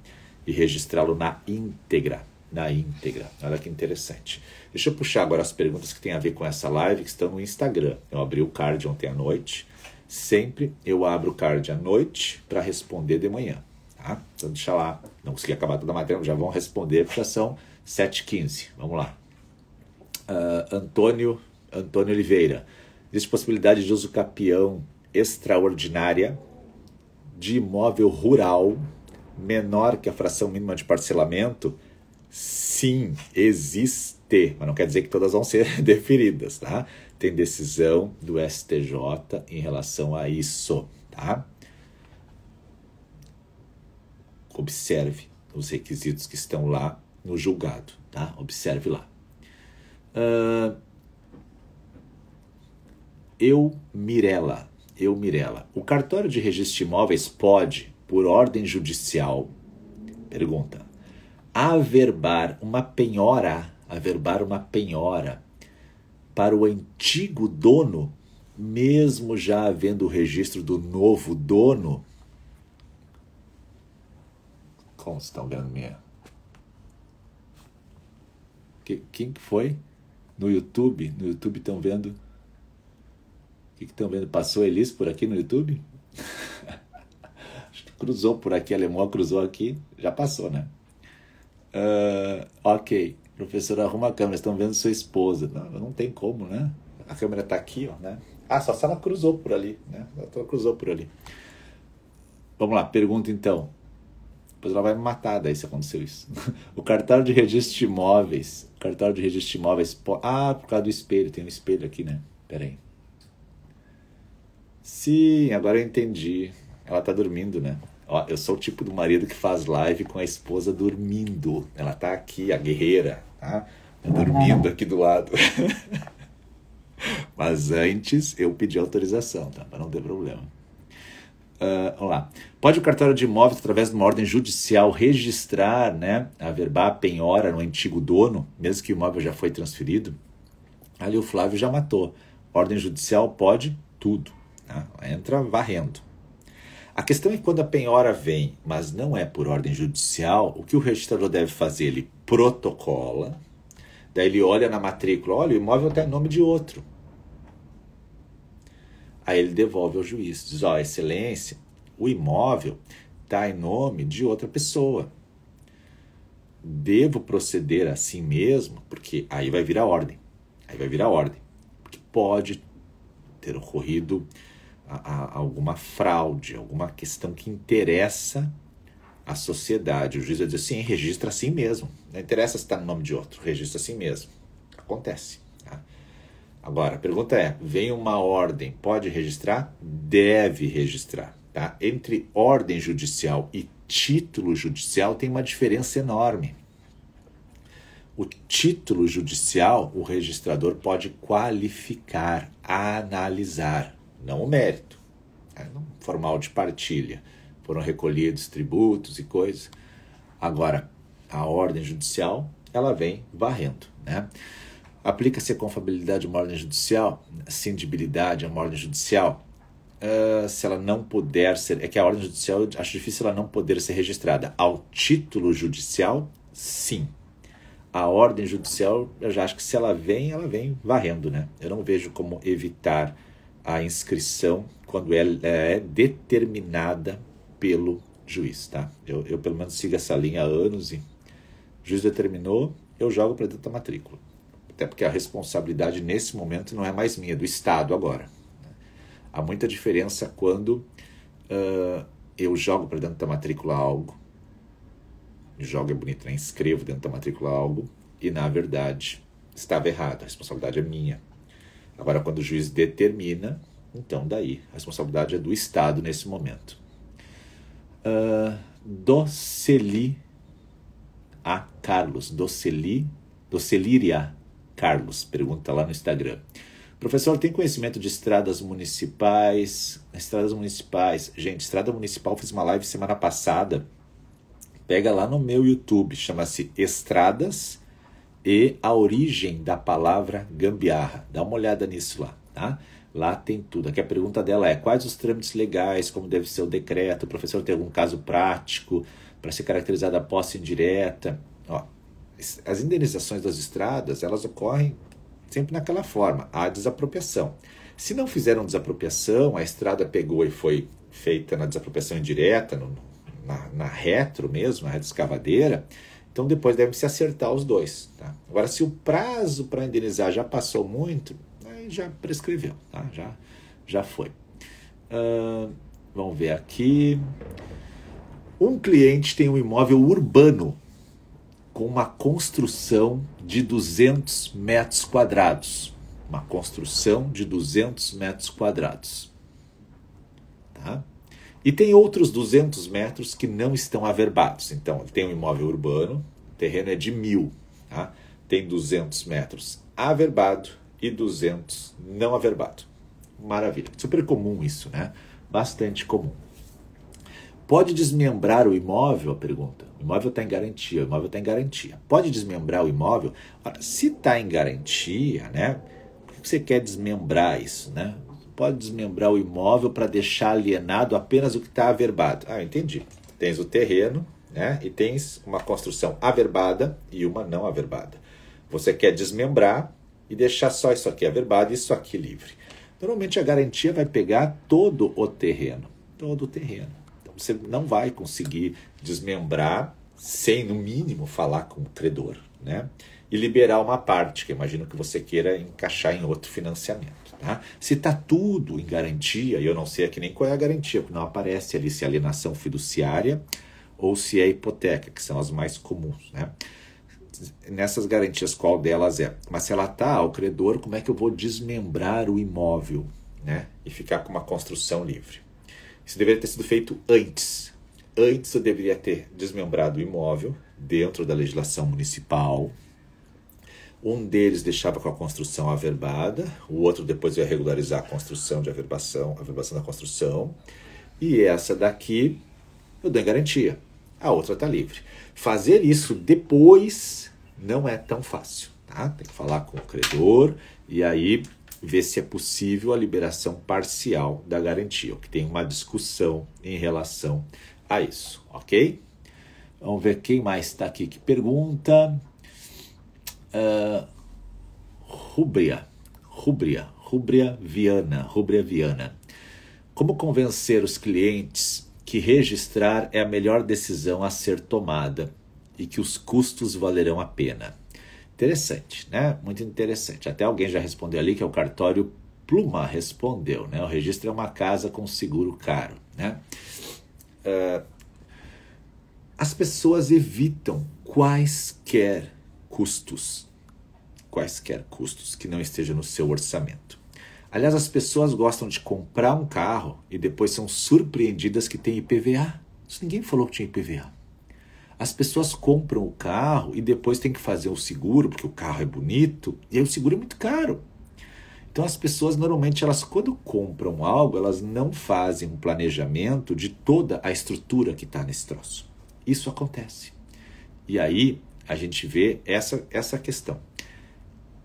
e registrá-lo na íntegra. Na íntegra. Olha que interessante. Deixa eu puxar agora as perguntas que têm a ver com essa live que estão no Instagram. Eu abri o card ontem à noite. Sempre eu abro o card à noite para responder de manhã. Tá? Então deixa lá. Não consegui acabar toda a matéria, já vão responder, porque já são 7h15. Vamos lá. Uh, Antônio, Antônio Oliveira. Existe possibilidade de uso capião extraordinária de imóvel rural menor que a fração mínima de parcelamento? Sim, existe, mas não quer dizer que todas vão ser deferidas, tá? Tem decisão do STJ em relação a isso, tá? Observe os requisitos que estão lá no julgado, tá? Observe lá. Uh, eu, Mirela, eu, Mirela, o cartório de registro de imóveis pode por ordem judicial, pergunta, averbar uma penhora, averbar uma penhora para o antigo dono, mesmo já havendo o registro do novo dono? Como estão vendo minha? Quem que foi? No YouTube? No YouTube estão vendo? O que estão vendo? Passou Elis por aqui no YouTube? cruzou por aqui, alemão cruzou aqui, já passou, né? Uh, ok, professor, arruma a câmera, estão vendo sua esposa. Não, não tem como, né? A câmera está aqui, ó, né? Ah, só se ela cruzou por ali, né? Ela cruzou por ali. Vamos lá, pergunta então. Depois ela vai me matar daí se aconteceu isso. o cartório de registro de imóveis. O cartório de registro de imóveis. Ah, por causa do espelho. Tem um espelho aqui, né? Pera aí. Sim, agora eu entendi. Ela tá dormindo, né? Ó, eu sou o tipo do marido que faz live com a esposa dormindo. Ela tá aqui, a guerreira, tá? tá dormindo aqui do lado. Mas antes eu pedi autorização, tá? Para não ter problema. Uh, vamos lá. Pode o cartório de imóveis, através de uma ordem judicial, registrar, né, averbar a penhora no antigo dono, mesmo que o imóvel já foi transferido? Ali o Flávio já matou. Ordem judicial pode tudo. Tá? Entra varrendo. A questão é que quando a penhora vem, mas não é por ordem judicial, o que o registrador deve fazer? Ele protocola, daí ele olha na matrícula, olha, o imóvel está em nome de outro. Aí ele devolve ao juiz, diz, ó, oh, excelência, o imóvel está em nome de outra pessoa. Devo proceder assim mesmo, porque aí vai vir a ordem. Aí vai vir a ordem. Porque pode ter ocorrido a, a alguma fraude, alguma questão que interessa à sociedade. O juiz vai dizer sim, registra assim mesmo. Não interessa se está no nome de outro, registra assim mesmo. Acontece. Tá? Agora, a pergunta é: vem uma ordem, pode registrar? Deve registrar. Tá? Entre ordem judicial e título judicial tem uma diferença enorme. O título judicial, o registrador pode qualificar, analisar não o mérito. Né? Formal de partilha. Foram recolhidos tributos e coisas. Agora, a ordem judicial, ela vem varrendo. Né? Aplica-se a confiabilidade a uma ordem judicial, a cindibilidade a uma ordem judicial, uh, se ela não puder ser. É que a ordem judicial, acho difícil ela não poder ser registrada. Ao título judicial, sim. A ordem judicial, eu já acho que se ela vem, ela vem varrendo, né? Eu não vejo como evitar a inscrição quando ela é determinada pelo juiz, tá? Eu, eu pelo menos sigo essa linha há anos e o juiz determinou, eu jogo para dentro da matrícula. Até porque a responsabilidade nesse momento não é mais minha, é do Estado agora. Há muita diferença quando uh, eu jogo para dentro da matrícula algo, jogo é bonito, né? Escrevo dentro da matrícula algo e na verdade estava errado, a responsabilidade é minha. Agora, quando o juiz determina, então daí a responsabilidade é do Estado nesse momento. Uh, Doceli a Carlos, Doceli, Doceliria Carlos, pergunta lá no Instagram. Professor, tem conhecimento de estradas municipais? Estradas municipais. Gente, estrada municipal, fiz uma live semana passada. Pega lá no meu YouTube, chama-se Estradas e a origem da palavra gambiarra. Dá uma olhada nisso lá, tá? Lá tem tudo. Aqui a pergunta dela é: quais os trâmites legais, como deve ser o decreto? O professor tem algum caso prático para ser caracterizada a posse indireta? Ó, as indenizações das estradas, elas ocorrem sempre naquela forma, a desapropriação. Se não fizeram desapropriação, a estrada pegou e foi feita na desapropriação indireta, no, na, na retro mesmo, na retro escavadeira, então depois deve se acertar os dois. Tá? Agora, se o prazo para indenizar já passou muito, aí já prescreveu, tá? já, já foi. Uh, vamos ver aqui. Um cliente tem um imóvel urbano com uma construção de 200 metros quadrados. Uma construção de 200 metros quadrados. Tá? E tem outros 200 metros que não estão averbados. Então, tem um imóvel urbano, o terreno é de mil, tá? tem 200 metros averbado e 200 não averbado. Maravilha. Super comum isso, né? Bastante comum. Pode desmembrar o imóvel? Pergunta. O imóvel está em garantia. O imóvel está em garantia. Pode desmembrar o imóvel? Se está em garantia, né? Por que você quer desmembrar isso, né? Pode desmembrar o imóvel para deixar alienado apenas o que está averbado. Ah, entendi. Tens o terreno, né? E tens uma construção averbada e uma não averbada. Você quer desmembrar e deixar só isso aqui averbado e isso aqui livre. Normalmente a garantia vai pegar todo o terreno, todo o terreno. Então você não vai conseguir desmembrar sem no mínimo falar com o credor, né? E liberar uma parte, que imagino que você queira encaixar em outro financiamento. Tá? Se está tudo em garantia, e eu não sei aqui nem qual é a garantia, porque não aparece ali se é alienação fiduciária ou se é hipoteca, que são as mais comuns. Né? Nessas garantias, qual delas é? Mas se ela está ao credor, como é que eu vou desmembrar o imóvel né? e ficar com uma construção livre? Isso deveria ter sido feito antes. Antes eu deveria ter desmembrado o imóvel dentro da legislação municipal, um deles deixava com a construção averbada, o outro depois ia regularizar a construção de averbação, a averbação da construção. E essa daqui eu dou garantia. A outra está livre. Fazer isso depois não é tão fácil. Tá? Tem que falar com o credor e aí ver se é possível a liberação parcial da garantia, que tem uma discussão em relação a isso, ok? Vamos ver quem mais está aqui que pergunta. Uh, Rúbria, Rúbria, Rúbria Viana, Rúbria Viana. Como convencer os clientes que registrar é a melhor decisão a ser tomada e que os custos valerão a pena? Interessante, né? Muito interessante. Até alguém já respondeu ali que é o cartório Pluma respondeu, né? O registro é uma casa com seguro caro, né? Uh, as pessoas evitam quaisquer custos, quaisquer custos que não estejam no seu orçamento. Aliás, as pessoas gostam de comprar um carro e depois são surpreendidas que tem IPVA. Isso ninguém falou que tinha IPVA. As pessoas compram o carro e depois tem que fazer o seguro, porque o carro é bonito, e aí o seguro é muito caro. Então as pessoas normalmente elas quando compram algo, elas não fazem um planejamento de toda a estrutura que está nesse troço. Isso acontece. E aí a gente vê essa, essa questão.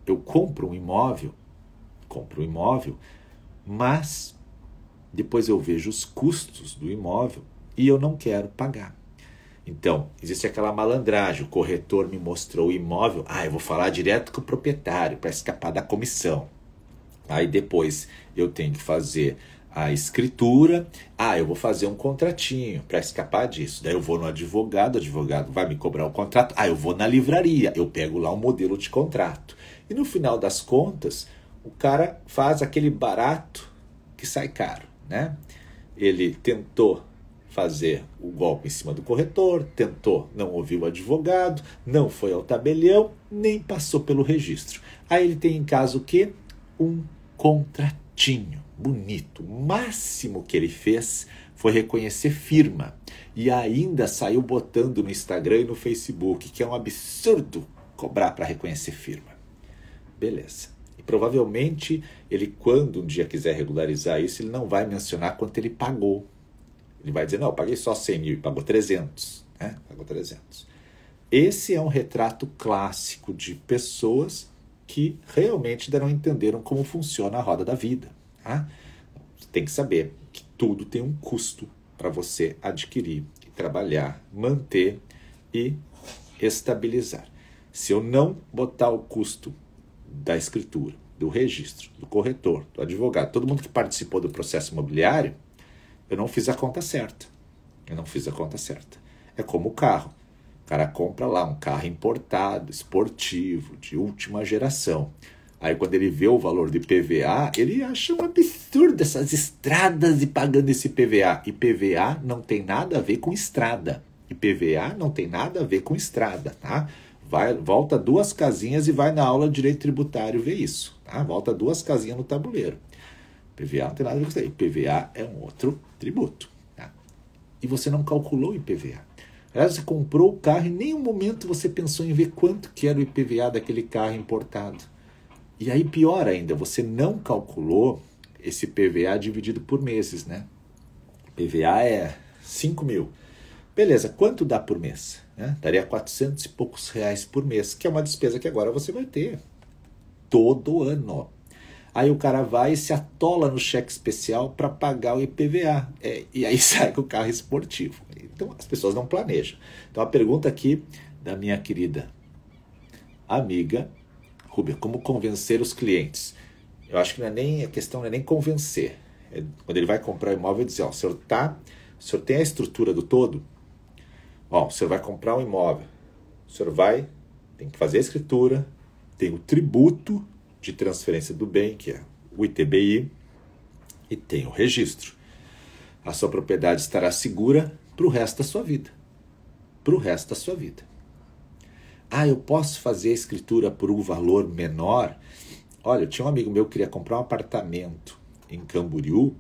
Eu compro um imóvel, compro um imóvel, mas depois eu vejo os custos do imóvel e eu não quero pagar. Então, existe aquela malandragem, o corretor me mostrou o imóvel, ah, eu vou falar direto com o proprietário para escapar da comissão. Aí depois eu tenho que fazer a escritura. Ah, eu vou fazer um contratinho para escapar disso. Daí eu vou no advogado, o advogado vai me cobrar o contrato. Ah, eu vou na livraria, eu pego lá um modelo de contrato. E no final das contas, o cara faz aquele barato que sai caro, né? Ele tentou fazer o golpe em cima do corretor, tentou, não ouviu o advogado, não foi ao tabelião, nem passou pelo registro. Aí ele tem em casa o quê? Um contratinho bonito. O máximo que ele fez foi reconhecer firma e ainda saiu botando no Instagram e no Facebook que é um absurdo cobrar para reconhecer firma. Beleza. E provavelmente ele, quando um dia quiser regularizar isso, ele não vai mencionar quanto ele pagou ele vai dizer, não, eu paguei só 100 mil, pagou 300. Né? Pagou 300. Esse é um retrato clássico de pessoas que realmente não entenderam como funciona a roda da vida. Tá? Tem que saber que tudo tem um custo para você adquirir, trabalhar, manter e estabilizar. Se eu não botar o custo da escritura, do registro, do corretor, do advogado, todo mundo que participou do processo imobiliário, eu não fiz a conta certa. Eu não fiz a conta certa. É como o carro. O cara compra lá um carro importado, esportivo, de última geração. Aí quando ele vê o valor de PVA, ele acha um absurdo essas estradas e pagando esse PVA. E PVA não tem nada a ver com estrada. E PVA não tem nada a ver com estrada, tá? Vai, volta duas casinhas e vai na aula de direito tributário ver isso, tá? Volta duas casinhas no tabuleiro. PVA não tem nada a ver com isso aí. PVA é um outro tributo. Tá? E você não calculou o IPVA. Aliás, você comprou o carro e em nenhum momento você pensou em ver quanto que era o IPVA daquele carro importado. E aí, pior ainda, você não calculou esse PVA dividido por meses, né? PVA é 5 mil. Beleza, quanto dá por mês? Né? Daria 400 e poucos reais por mês, que é uma despesa que agora você vai ter todo ano. Aí o cara vai e se atola no cheque especial para pagar o IPVA. É, e aí sai com o carro esportivo. Então as pessoas não planejam. Então a pergunta aqui da minha querida amiga Rubia, como convencer os clientes? Eu acho que não é nem a questão não é nem convencer. É, quando ele vai comprar o imóvel, dizer, ó, o senhor tá, o senhor tem a estrutura do todo? Ó, o senhor vai comprar um imóvel. O senhor vai, tem que fazer a escritura, tem o tributo de transferência do bem, que é o ITBI, e tem o registro. A sua propriedade estará segura para o resto da sua vida. Para o resto da sua vida. Ah, eu posso fazer a escritura por um valor menor? Olha, tinha um amigo meu que queria comprar um apartamento em Camboriú.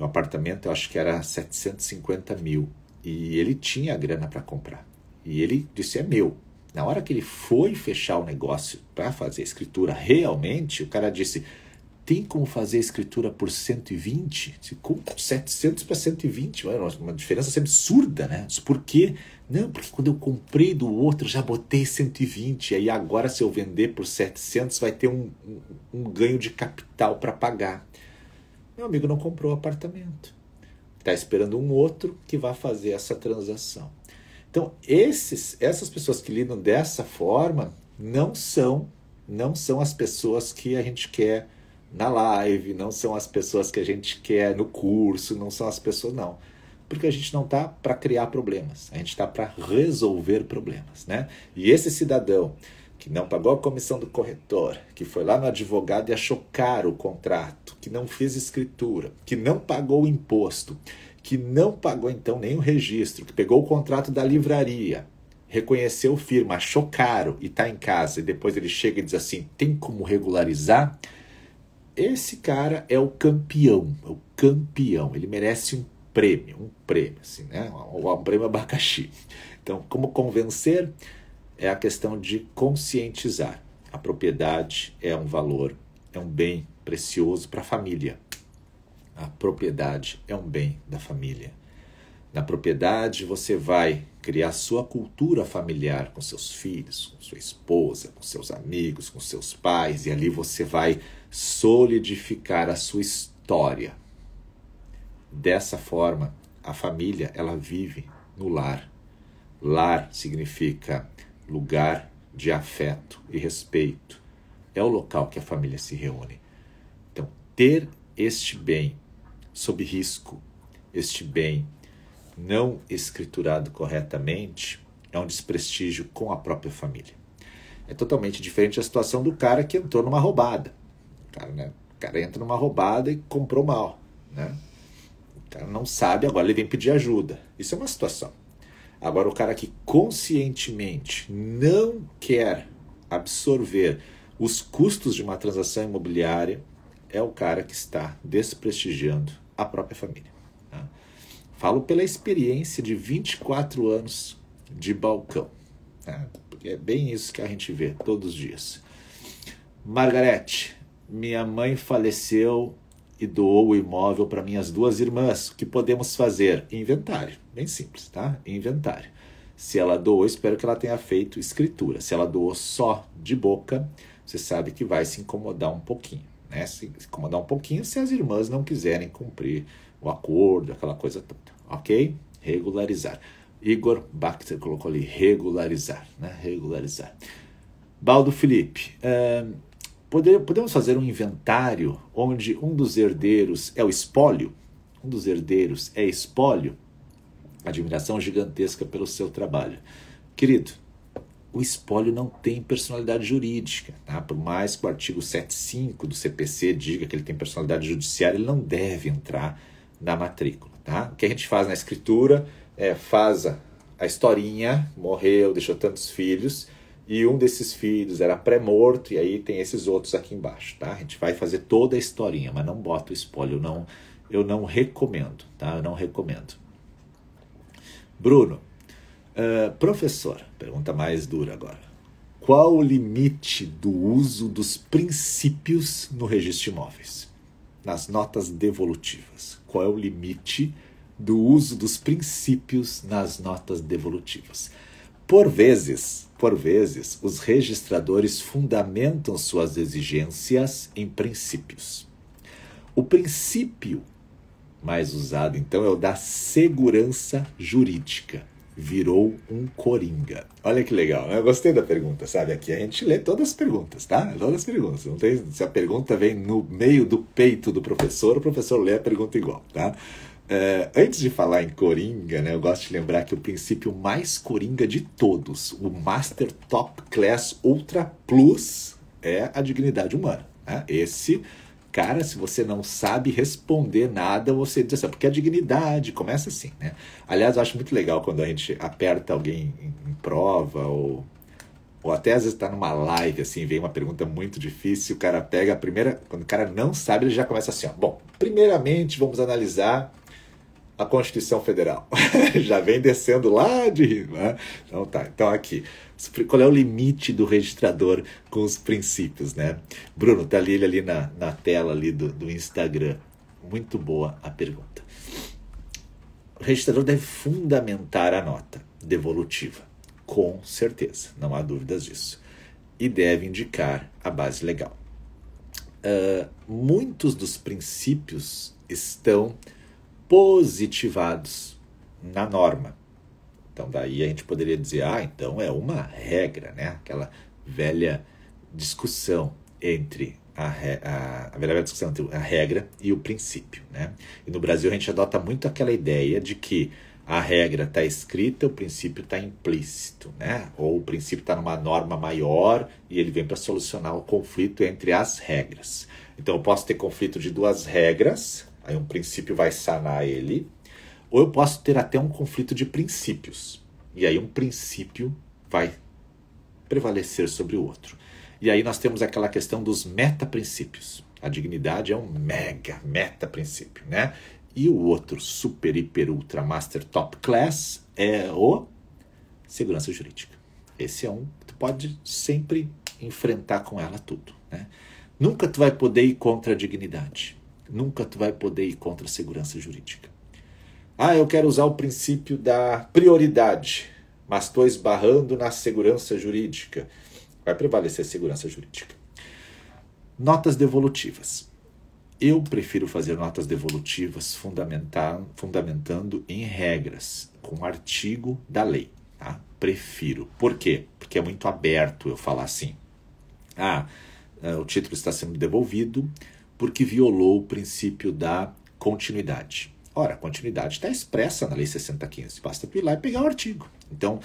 Um apartamento, eu acho que era 750 mil. E ele tinha a grana para comprar. E ele disse: é meu. Na hora que ele foi fechar o negócio para fazer a escritura realmente, o cara disse: tem como fazer a escritura por 120? Com 700 para 120, uma diferença absurda, né? Por quê? Não, porque quando eu comprei do outro já botei 120, aí agora se eu vender por 700 vai ter um, um, um ganho de capital para pagar. Meu amigo não comprou o apartamento. Está esperando um outro que vai fazer essa transação. Então, esses, essas pessoas que lidam dessa forma não são não são as pessoas que a gente quer na live, não são as pessoas que a gente quer no curso, não são as pessoas não. Porque a gente não está para criar problemas, a gente está para resolver problemas, né? E esse cidadão que não pagou a comissão do corretor, que foi lá no advogado e achou caro o contrato, que não fez escritura, que não pagou o imposto, que não pagou então o registro, que pegou o contrato da livraria, reconheceu firma, achou caro e está em casa, e depois ele chega e diz assim: tem como regularizar? Esse cara é o campeão, é o campeão. Ele merece um prêmio, um prêmio, assim, né? Um, um prêmio abacaxi. Então, como convencer? É a questão de conscientizar. A propriedade é um valor, é um bem precioso para a família. A propriedade é um bem da família. Na propriedade você vai criar sua cultura familiar com seus filhos, com sua esposa, com seus amigos, com seus pais, e ali você vai solidificar a sua história. Dessa forma, a família ela vive no lar. Lar significa lugar de afeto e respeito. É o local que a família se reúne. Então, ter este bem sob risco este bem não escriturado corretamente, é um desprestígio com a própria família. É totalmente diferente a situação do cara que entrou numa roubada. O cara, né? o cara entra numa roubada e comprou mal. Né? Cara não sabe, agora ele vem pedir ajuda. Isso é uma situação. Agora, o cara que conscientemente não quer absorver os custos de uma transação imobiliária é o cara que está desprestigiando a própria família. Tá? Falo pela experiência de 24 anos de balcão. Porque é bem isso que a gente vê todos os dias. Margarete, minha mãe faleceu e doou o imóvel para minhas duas irmãs. O que podemos fazer? Inventário. Bem simples, tá? Inventário. Se ela doou, espero que ela tenha feito escritura. Se ela doou só de boca, você sabe que vai se incomodar um pouquinho. Né? Se incomodar um pouquinho se as irmãs não quiserem cumprir o acordo, aquela coisa toda. Ok? Regularizar. Igor Baxter colocou ali regularizar. Né? Regularizar. Baldo Felipe. Podemos fazer um inventário onde um dos herdeiros é o espólio? Um dos herdeiros é espólio? Admiração gigantesca pelo seu trabalho. Querido, o espólio não tem personalidade jurídica. Tá? Por mais que o artigo 75 do CPC diga que ele tem personalidade judiciária, ele não deve entrar na matrícula. Tá? O que a gente faz na escritura é faz a, a historinha, morreu, deixou tantos filhos, e um desses filhos era pré-morto, e aí tem esses outros aqui embaixo. Tá? A gente vai fazer toda a historinha, mas não bota o espólio, eu não, eu não recomendo. Tá? Eu não recomendo. Bruno, Uh, professor, pergunta mais dura agora. Qual o limite do uso dos princípios no registro de imóveis? Nas notas devolutivas. Qual é o limite do uso dos princípios nas notas devolutivas? Por vezes, por vezes, os registradores fundamentam suas exigências em princípios. O princípio mais usado, então, é o da segurança jurídica virou um coringa? Olha que legal, né? eu gostei da pergunta, sabe? Aqui a gente lê todas as perguntas, tá? Todas as perguntas. Não tem, se a pergunta vem no meio do peito do professor, o professor lê a pergunta igual, tá? É, antes de falar em coringa, né, eu gosto de lembrar que o princípio mais coringa de todos, o Master Top Class Ultra Plus, é a dignidade humana. Né? Esse Cara, se você não sabe responder nada, você diz assim, porque a dignidade começa assim, né? Aliás, eu acho muito legal quando a gente aperta alguém em, em prova ou, ou até às vezes está numa live, assim, vem uma pergunta muito difícil, o cara pega a primeira. Quando o cara não sabe, ele já começa assim, ó. Bom, primeiramente vamos analisar a Constituição Federal. já vem descendo lá de. Né? Então tá, então aqui qual é o limite do registrador com os princípios, né? Bruno, tá ali, ali na, na tela ali do, do Instagram. Muito boa a pergunta. O registrador deve fundamentar a nota devolutiva, com certeza, não há dúvidas disso. E deve indicar a base legal. Uh, muitos dos princípios estão positivados na norma. Então daí a gente poderia dizer, ah, então é uma regra, né? Aquela velha discussão entre a, a, a velha discussão entre a regra e o princípio, né? E no Brasil a gente adota muito aquela ideia de que a regra está escrita, o princípio está implícito, né? Ou o princípio está numa norma maior e ele vem para solucionar o conflito entre as regras. Então eu posso ter conflito de duas regras, aí um princípio vai sanar ele, ou eu posso ter até um conflito de princípios. E aí um princípio vai prevalecer sobre o outro. E aí nós temos aquela questão dos meta-princípios. A dignidade é um mega meta-princípio, né? E o outro super, hiper, ultra, master, top class é o segurança jurídica. Esse é um que tu pode sempre enfrentar com ela tudo, né? Nunca tu vai poder ir contra a dignidade. Nunca tu vai poder ir contra a segurança jurídica. Ah, eu quero usar o princípio da prioridade, mas estou esbarrando na segurança jurídica. Vai prevalecer a segurança jurídica. Notas devolutivas. Eu prefiro fazer notas devolutivas fundamentando em regras, com artigo da lei. Tá? Prefiro. Por quê? Porque é muito aberto eu falar assim. Ah, eh, o título está sendo devolvido porque violou o princípio da continuidade. Ora, a continuidade está expressa na Lei 6015, basta ir lá e pegar o artigo. Então,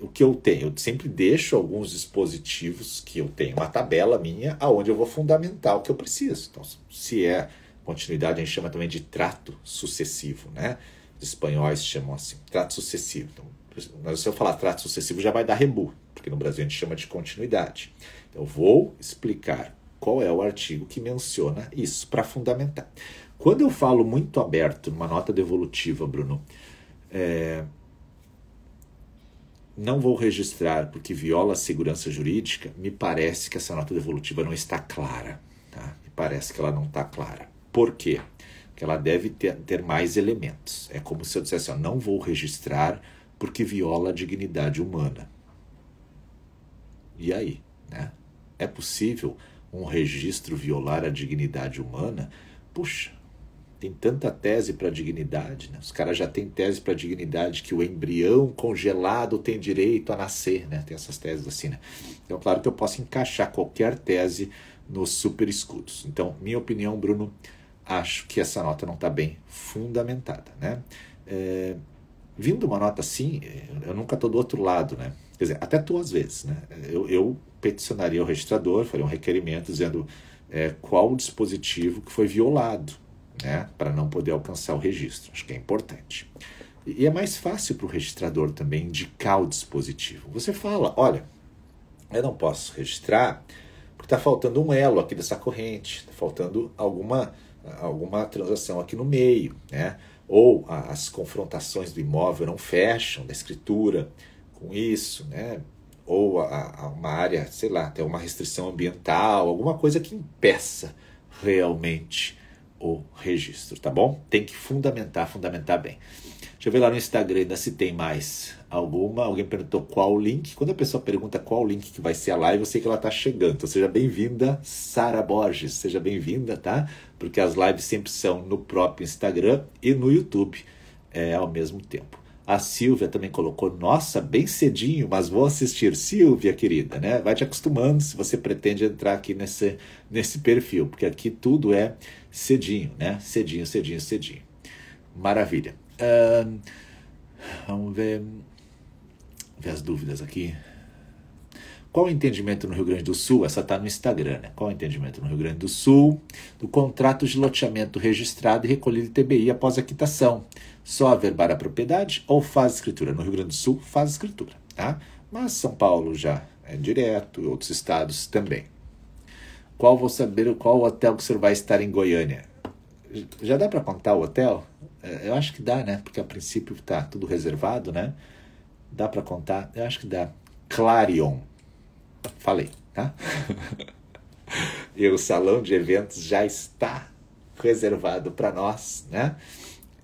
o que eu tenho? Eu sempre deixo alguns dispositivos que eu tenho, uma tabela minha, aonde eu vou fundamentar o que eu preciso. Então, se é continuidade, a gente chama também de trato sucessivo, né? Os espanhóis chamam assim, trato sucessivo. Então, se eu falar trato sucessivo, já vai dar rebu, porque no Brasil a gente chama de continuidade. Então, eu vou explicar qual é o artigo que menciona isso para fundamentar. Quando eu falo muito aberto numa nota devolutiva, Bruno, é, não vou registrar porque viola a segurança jurídica, me parece que essa nota devolutiva não está clara. Tá? Me parece que ela não está clara. Por quê? Porque ela deve ter, ter mais elementos. É como se eu dissesse, ó, não vou registrar porque viola a dignidade humana. E aí? Né? É possível um registro violar a dignidade humana? Puxa, tem tanta tese para dignidade, né? Os caras já têm tese para dignidade que o embrião congelado tem direito a nascer, né? Tem essas teses assim, né? Então, claro que eu posso encaixar qualquer tese nos super escudos. Então, minha opinião, Bruno, acho que essa nota não está bem fundamentada, né? É, vindo uma nota assim, eu nunca estou do outro lado, né? Quer dizer, até tu às vezes, né? Eu, eu peticionaria o registrador, faria um requerimento dizendo é, qual o dispositivo que foi violado, né, para não poder alcançar o registro. Acho que é importante. E é mais fácil para o registrador também indicar o dispositivo. Você fala: olha, eu não posso registrar porque está faltando um elo aqui dessa corrente, está faltando alguma, alguma transação aqui no meio, né? ou as confrontações do imóvel não fecham da escritura com isso, né? Ou a, a uma área, sei lá, tem uma restrição ambiental, alguma coisa que impeça realmente o registro, tá bom? Tem que fundamentar, fundamentar bem. Deixa eu ver lá no Instagram ainda se tem mais alguma. Alguém perguntou qual o link. Quando a pessoa pergunta qual o link que vai ser a live, eu sei que ela está chegando. Então seja bem-vinda, Sara Borges. Seja bem-vinda, tá? Porque as lives sempre são no próprio Instagram e no YouTube é, ao mesmo tempo. A Silvia também colocou, nossa, bem cedinho, mas vou assistir. Silvia, querida, né? Vai te acostumando se você pretende entrar aqui nesse, nesse perfil, porque aqui tudo é cedinho, né? Cedinho, cedinho, cedinho. Maravilha. Uh, vamos ver, ver as dúvidas aqui. Qual o entendimento no Rio Grande do Sul? Essa está no Instagram, né? Qual o entendimento no Rio Grande do Sul do contrato de loteamento registrado e recolhido TBI após a quitação? Só averbar a propriedade ou faz escritura? No Rio Grande do Sul, faz escritura, tá? Mas São Paulo já é direto, outros estados também. Qual vou saber qual hotel que o senhor vai estar em Goiânia? Já dá para contar o hotel? É, eu acho que dá, né? Porque a princípio está tudo reservado, né? Dá para contar? Eu acho que dá. Clarion. Falei, tá? e o salão de eventos já está reservado para nós, né?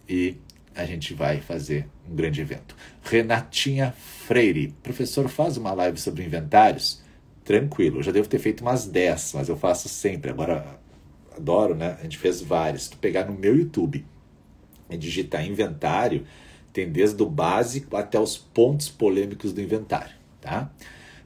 E a gente vai fazer um grande evento. Renatinha Freire, professor, faz uma live sobre inventários? Tranquilo, eu já devo ter feito umas 10, mas eu faço sempre. Agora, adoro, né? A gente fez várias. Se tu pegar no meu YouTube e digitar inventário, tem desde o básico até os pontos polêmicos do inventário, tá?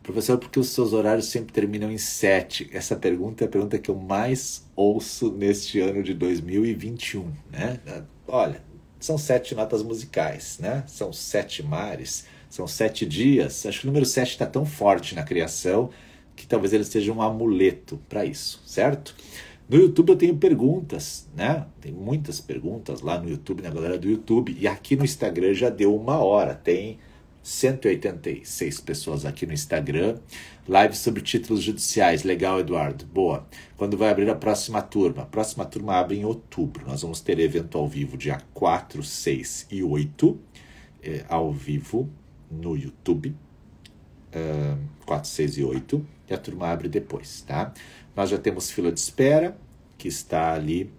Professor, por que os seus horários sempre terminam em 7? Essa pergunta é a pergunta que eu mais ouço neste ano de 2021, né? Olha, são sete notas musicais, né? São sete mares, são sete dias. Acho que o número sete está tão forte na criação que talvez ele seja um amuleto para isso, certo? No YouTube eu tenho perguntas, né? Tem muitas perguntas lá no YouTube, na galera do YouTube. E aqui no Instagram já deu uma hora. Tem 186 pessoas aqui no Instagram. Live sobre títulos judiciais. Legal, Eduardo. Boa. Quando vai abrir a próxima turma? A próxima turma abre em outubro. Nós vamos ter evento ao vivo dia 4, 6 e 8. É, ao vivo no YouTube. Uh, 4, 6 e 8. E a turma abre depois, tá? Nós já temos fila de espera, que está ali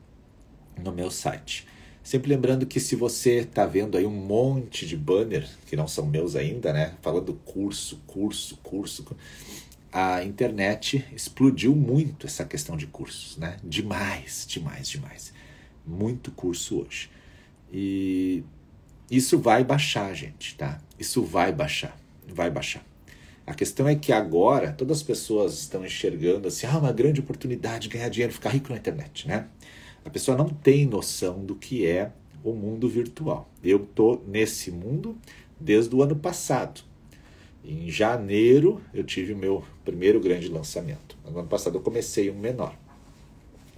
no meu site. Sempre lembrando que se você está vendo aí um monte de banner, que não são meus ainda, né? Falando curso, curso, curso. A internet explodiu muito essa questão de cursos, né? Demais, demais, demais. Muito curso hoje. E isso vai baixar, gente, tá? Isso vai baixar, vai baixar. A questão é que agora todas as pessoas estão enxergando assim, ah, uma grande oportunidade de ganhar dinheiro, ficar rico na internet, né? A pessoa não tem noção do que é o mundo virtual. Eu estou nesse mundo desde o ano passado. Em janeiro eu tive o meu primeiro grande lançamento. No ano passado eu comecei um menor.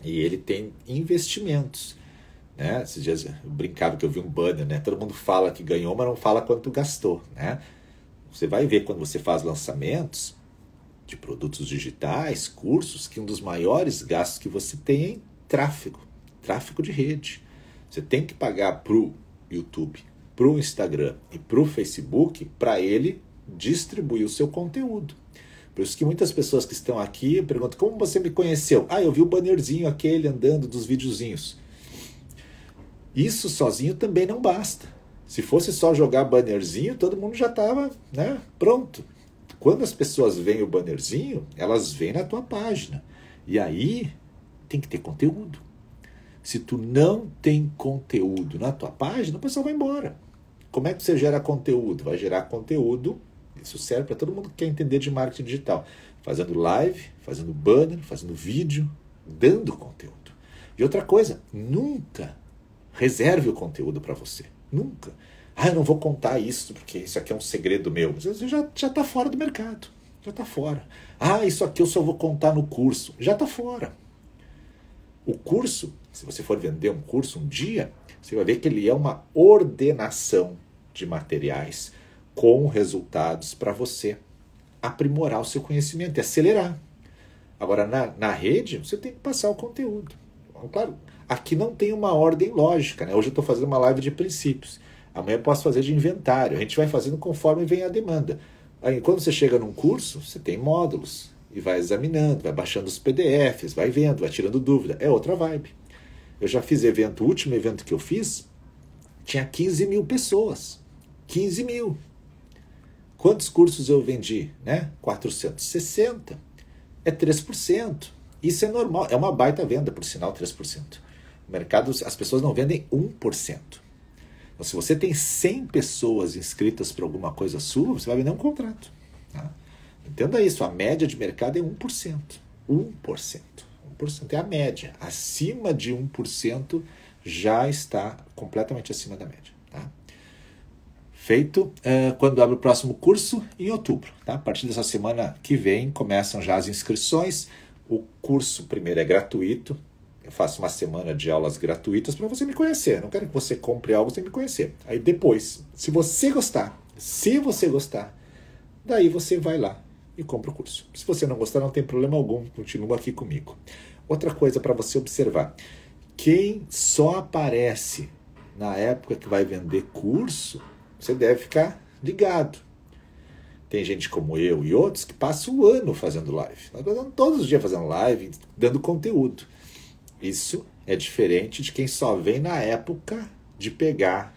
E ele tem investimentos. Né? Esses dias eu brincava que eu vi um banner, né? Todo mundo fala que ganhou, mas não fala quanto gastou. Né? Você vai ver quando você faz lançamentos de produtos digitais, cursos, que um dos maiores gastos que você tem é em tráfego, tráfego de rede. Você tem que pagar para o YouTube, para o Instagram e para o Facebook para ele distribuir o seu conteúdo. Por isso que muitas pessoas que estão aqui perguntam como você me conheceu? Ah, eu vi o bannerzinho aquele andando dos videozinhos. Isso sozinho também não basta. Se fosse só jogar bannerzinho, todo mundo já estava né, pronto. Quando as pessoas veem o bannerzinho, elas vêm na tua página. E aí tem que ter conteúdo. Se tu não tem conteúdo na tua página, o pessoal vai embora. Como é que você gera conteúdo? Vai gerar conteúdo, isso serve para todo mundo que quer entender de marketing digital. Fazendo live, fazendo banner, fazendo vídeo, dando conteúdo. E outra coisa, nunca reserve o conteúdo para você. Nunca. Ah, eu não vou contar isso porque isso aqui é um segredo meu. Você já está fora do mercado. Já está fora. Ah, isso aqui eu só vou contar no curso. Já está fora. O curso, se você for vender um curso um dia, você vai ver que ele é uma ordenação de materiais com resultados para você aprimorar o seu conhecimento e acelerar. Agora, na, na rede, você tem que passar o conteúdo. Claro, aqui não tem uma ordem lógica. Né? Hoje eu estou fazendo uma live de princípios. Amanhã eu posso fazer de inventário. A gente vai fazendo conforme vem a demanda. Aí, quando você chega num curso, você tem módulos e vai examinando, vai baixando os PDFs, vai vendo, vai tirando dúvida. É outra vibe. Eu já fiz evento, o último evento que eu fiz, tinha 15 mil pessoas. 15 mil. Quantos cursos eu vendi? Né? 460. É 3%. Isso é normal. É uma baita venda, por sinal, 3%. No mercado, as pessoas não vendem 1%. Então, se você tem 100 pessoas inscritas para alguma coisa sua, você vai vender um contrato. Tá? Entenda isso, a média de mercado é 1%. 1%. 1% é a média. Acima de 1% já está completamente acima da média. Tá? Feito é, quando abre o próximo curso? Em outubro. Tá? A partir dessa semana que vem começam já as inscrições. O curso primeiro é gratuito, eu faço uma semana de aulas gratuitas para você me conhecer. Não quero que você compre algo sem me conhecer. Aí depois, se você gostar, se você gostar, daí você vai lá e compra o curso. Se você não gostar, não tem problema algum, continua aqui comigo. Outra coisa para você observar: quem só aparece na época que vai vender curso, você deve ficar ligado. Tem gente como eu e outros que passam o ano fazendo live. Nós todos os dias fazendo live, dando conteúdo. Isso é diferente de quem só vem na época de pegar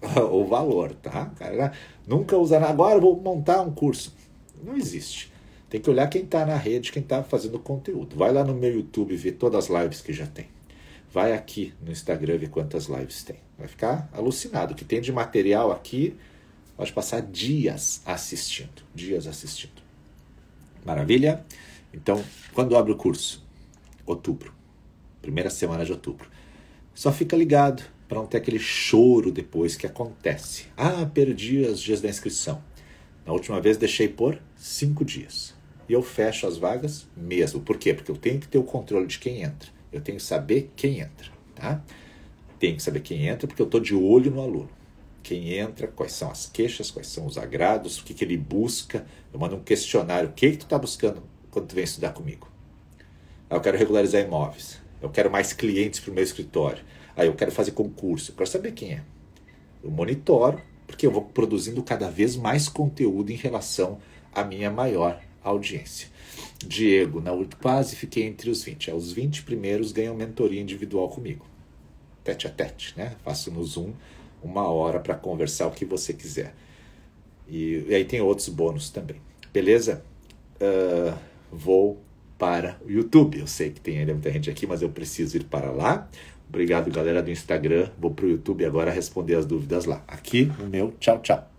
o valor, tá? Cara, nunca usar agora vou montar um curso. Não existe. Tem que olhar quem está na rede, quem está fazendo conteúdo. Vai lá no meu YouTube ver todas as lives que já tem. Vai aqui no Instagram ver quantas lives tem. Vai ficar alucinado. O que tem de material aqui, pode passar dias assistindo. Dias assistindo. Maravilha? Então, quando abre o curso? Outubro primeira semana de outubro. Só fica ligado para não ter aquele choro depois que acontece. Ah, perdi os dias da inscrição. Na última vez deixei por cinco dias. E eu fecho as vagas mesmo. Por quê? Porque eu tenho que ter o controle de quem entra. Eu tenho que saber quem entra. Tá? Tenho que saber quem entra porque eu estou de olho no aluno. Quem entra, quais são as queixas, quais são os agrados, o que, que ele busca. Eu mando um questionário. O que, que tu está buscando quando tu vem estudar comigo? Ah, eu quero regularizar imóveis. Eu quero mais clientes para o meu escritório. Aí eu quero fazer concurso. Eu quero saber quem é. Eu monitoro, porque eu vou produzindo cada vez mais conteúdo em relação à minha maior audiência. Diego, na quase fiquei entre os 20. Os 20 primeiros ganham mentoria individual comigo. Tete a tete, né? Faço no Zoom uma hora para conversar o que você quiser. E, e, aí tem outros bônus também. Beleza? Uh, vou para o YouTube. Eu sei que tem ainda muita gente aqui, mas eu preciso ir para lá. Obrigado, galera do Instagram. Vou para o YouTube agora responder as dúvidas lá. Aqui no meu tchau, tchau.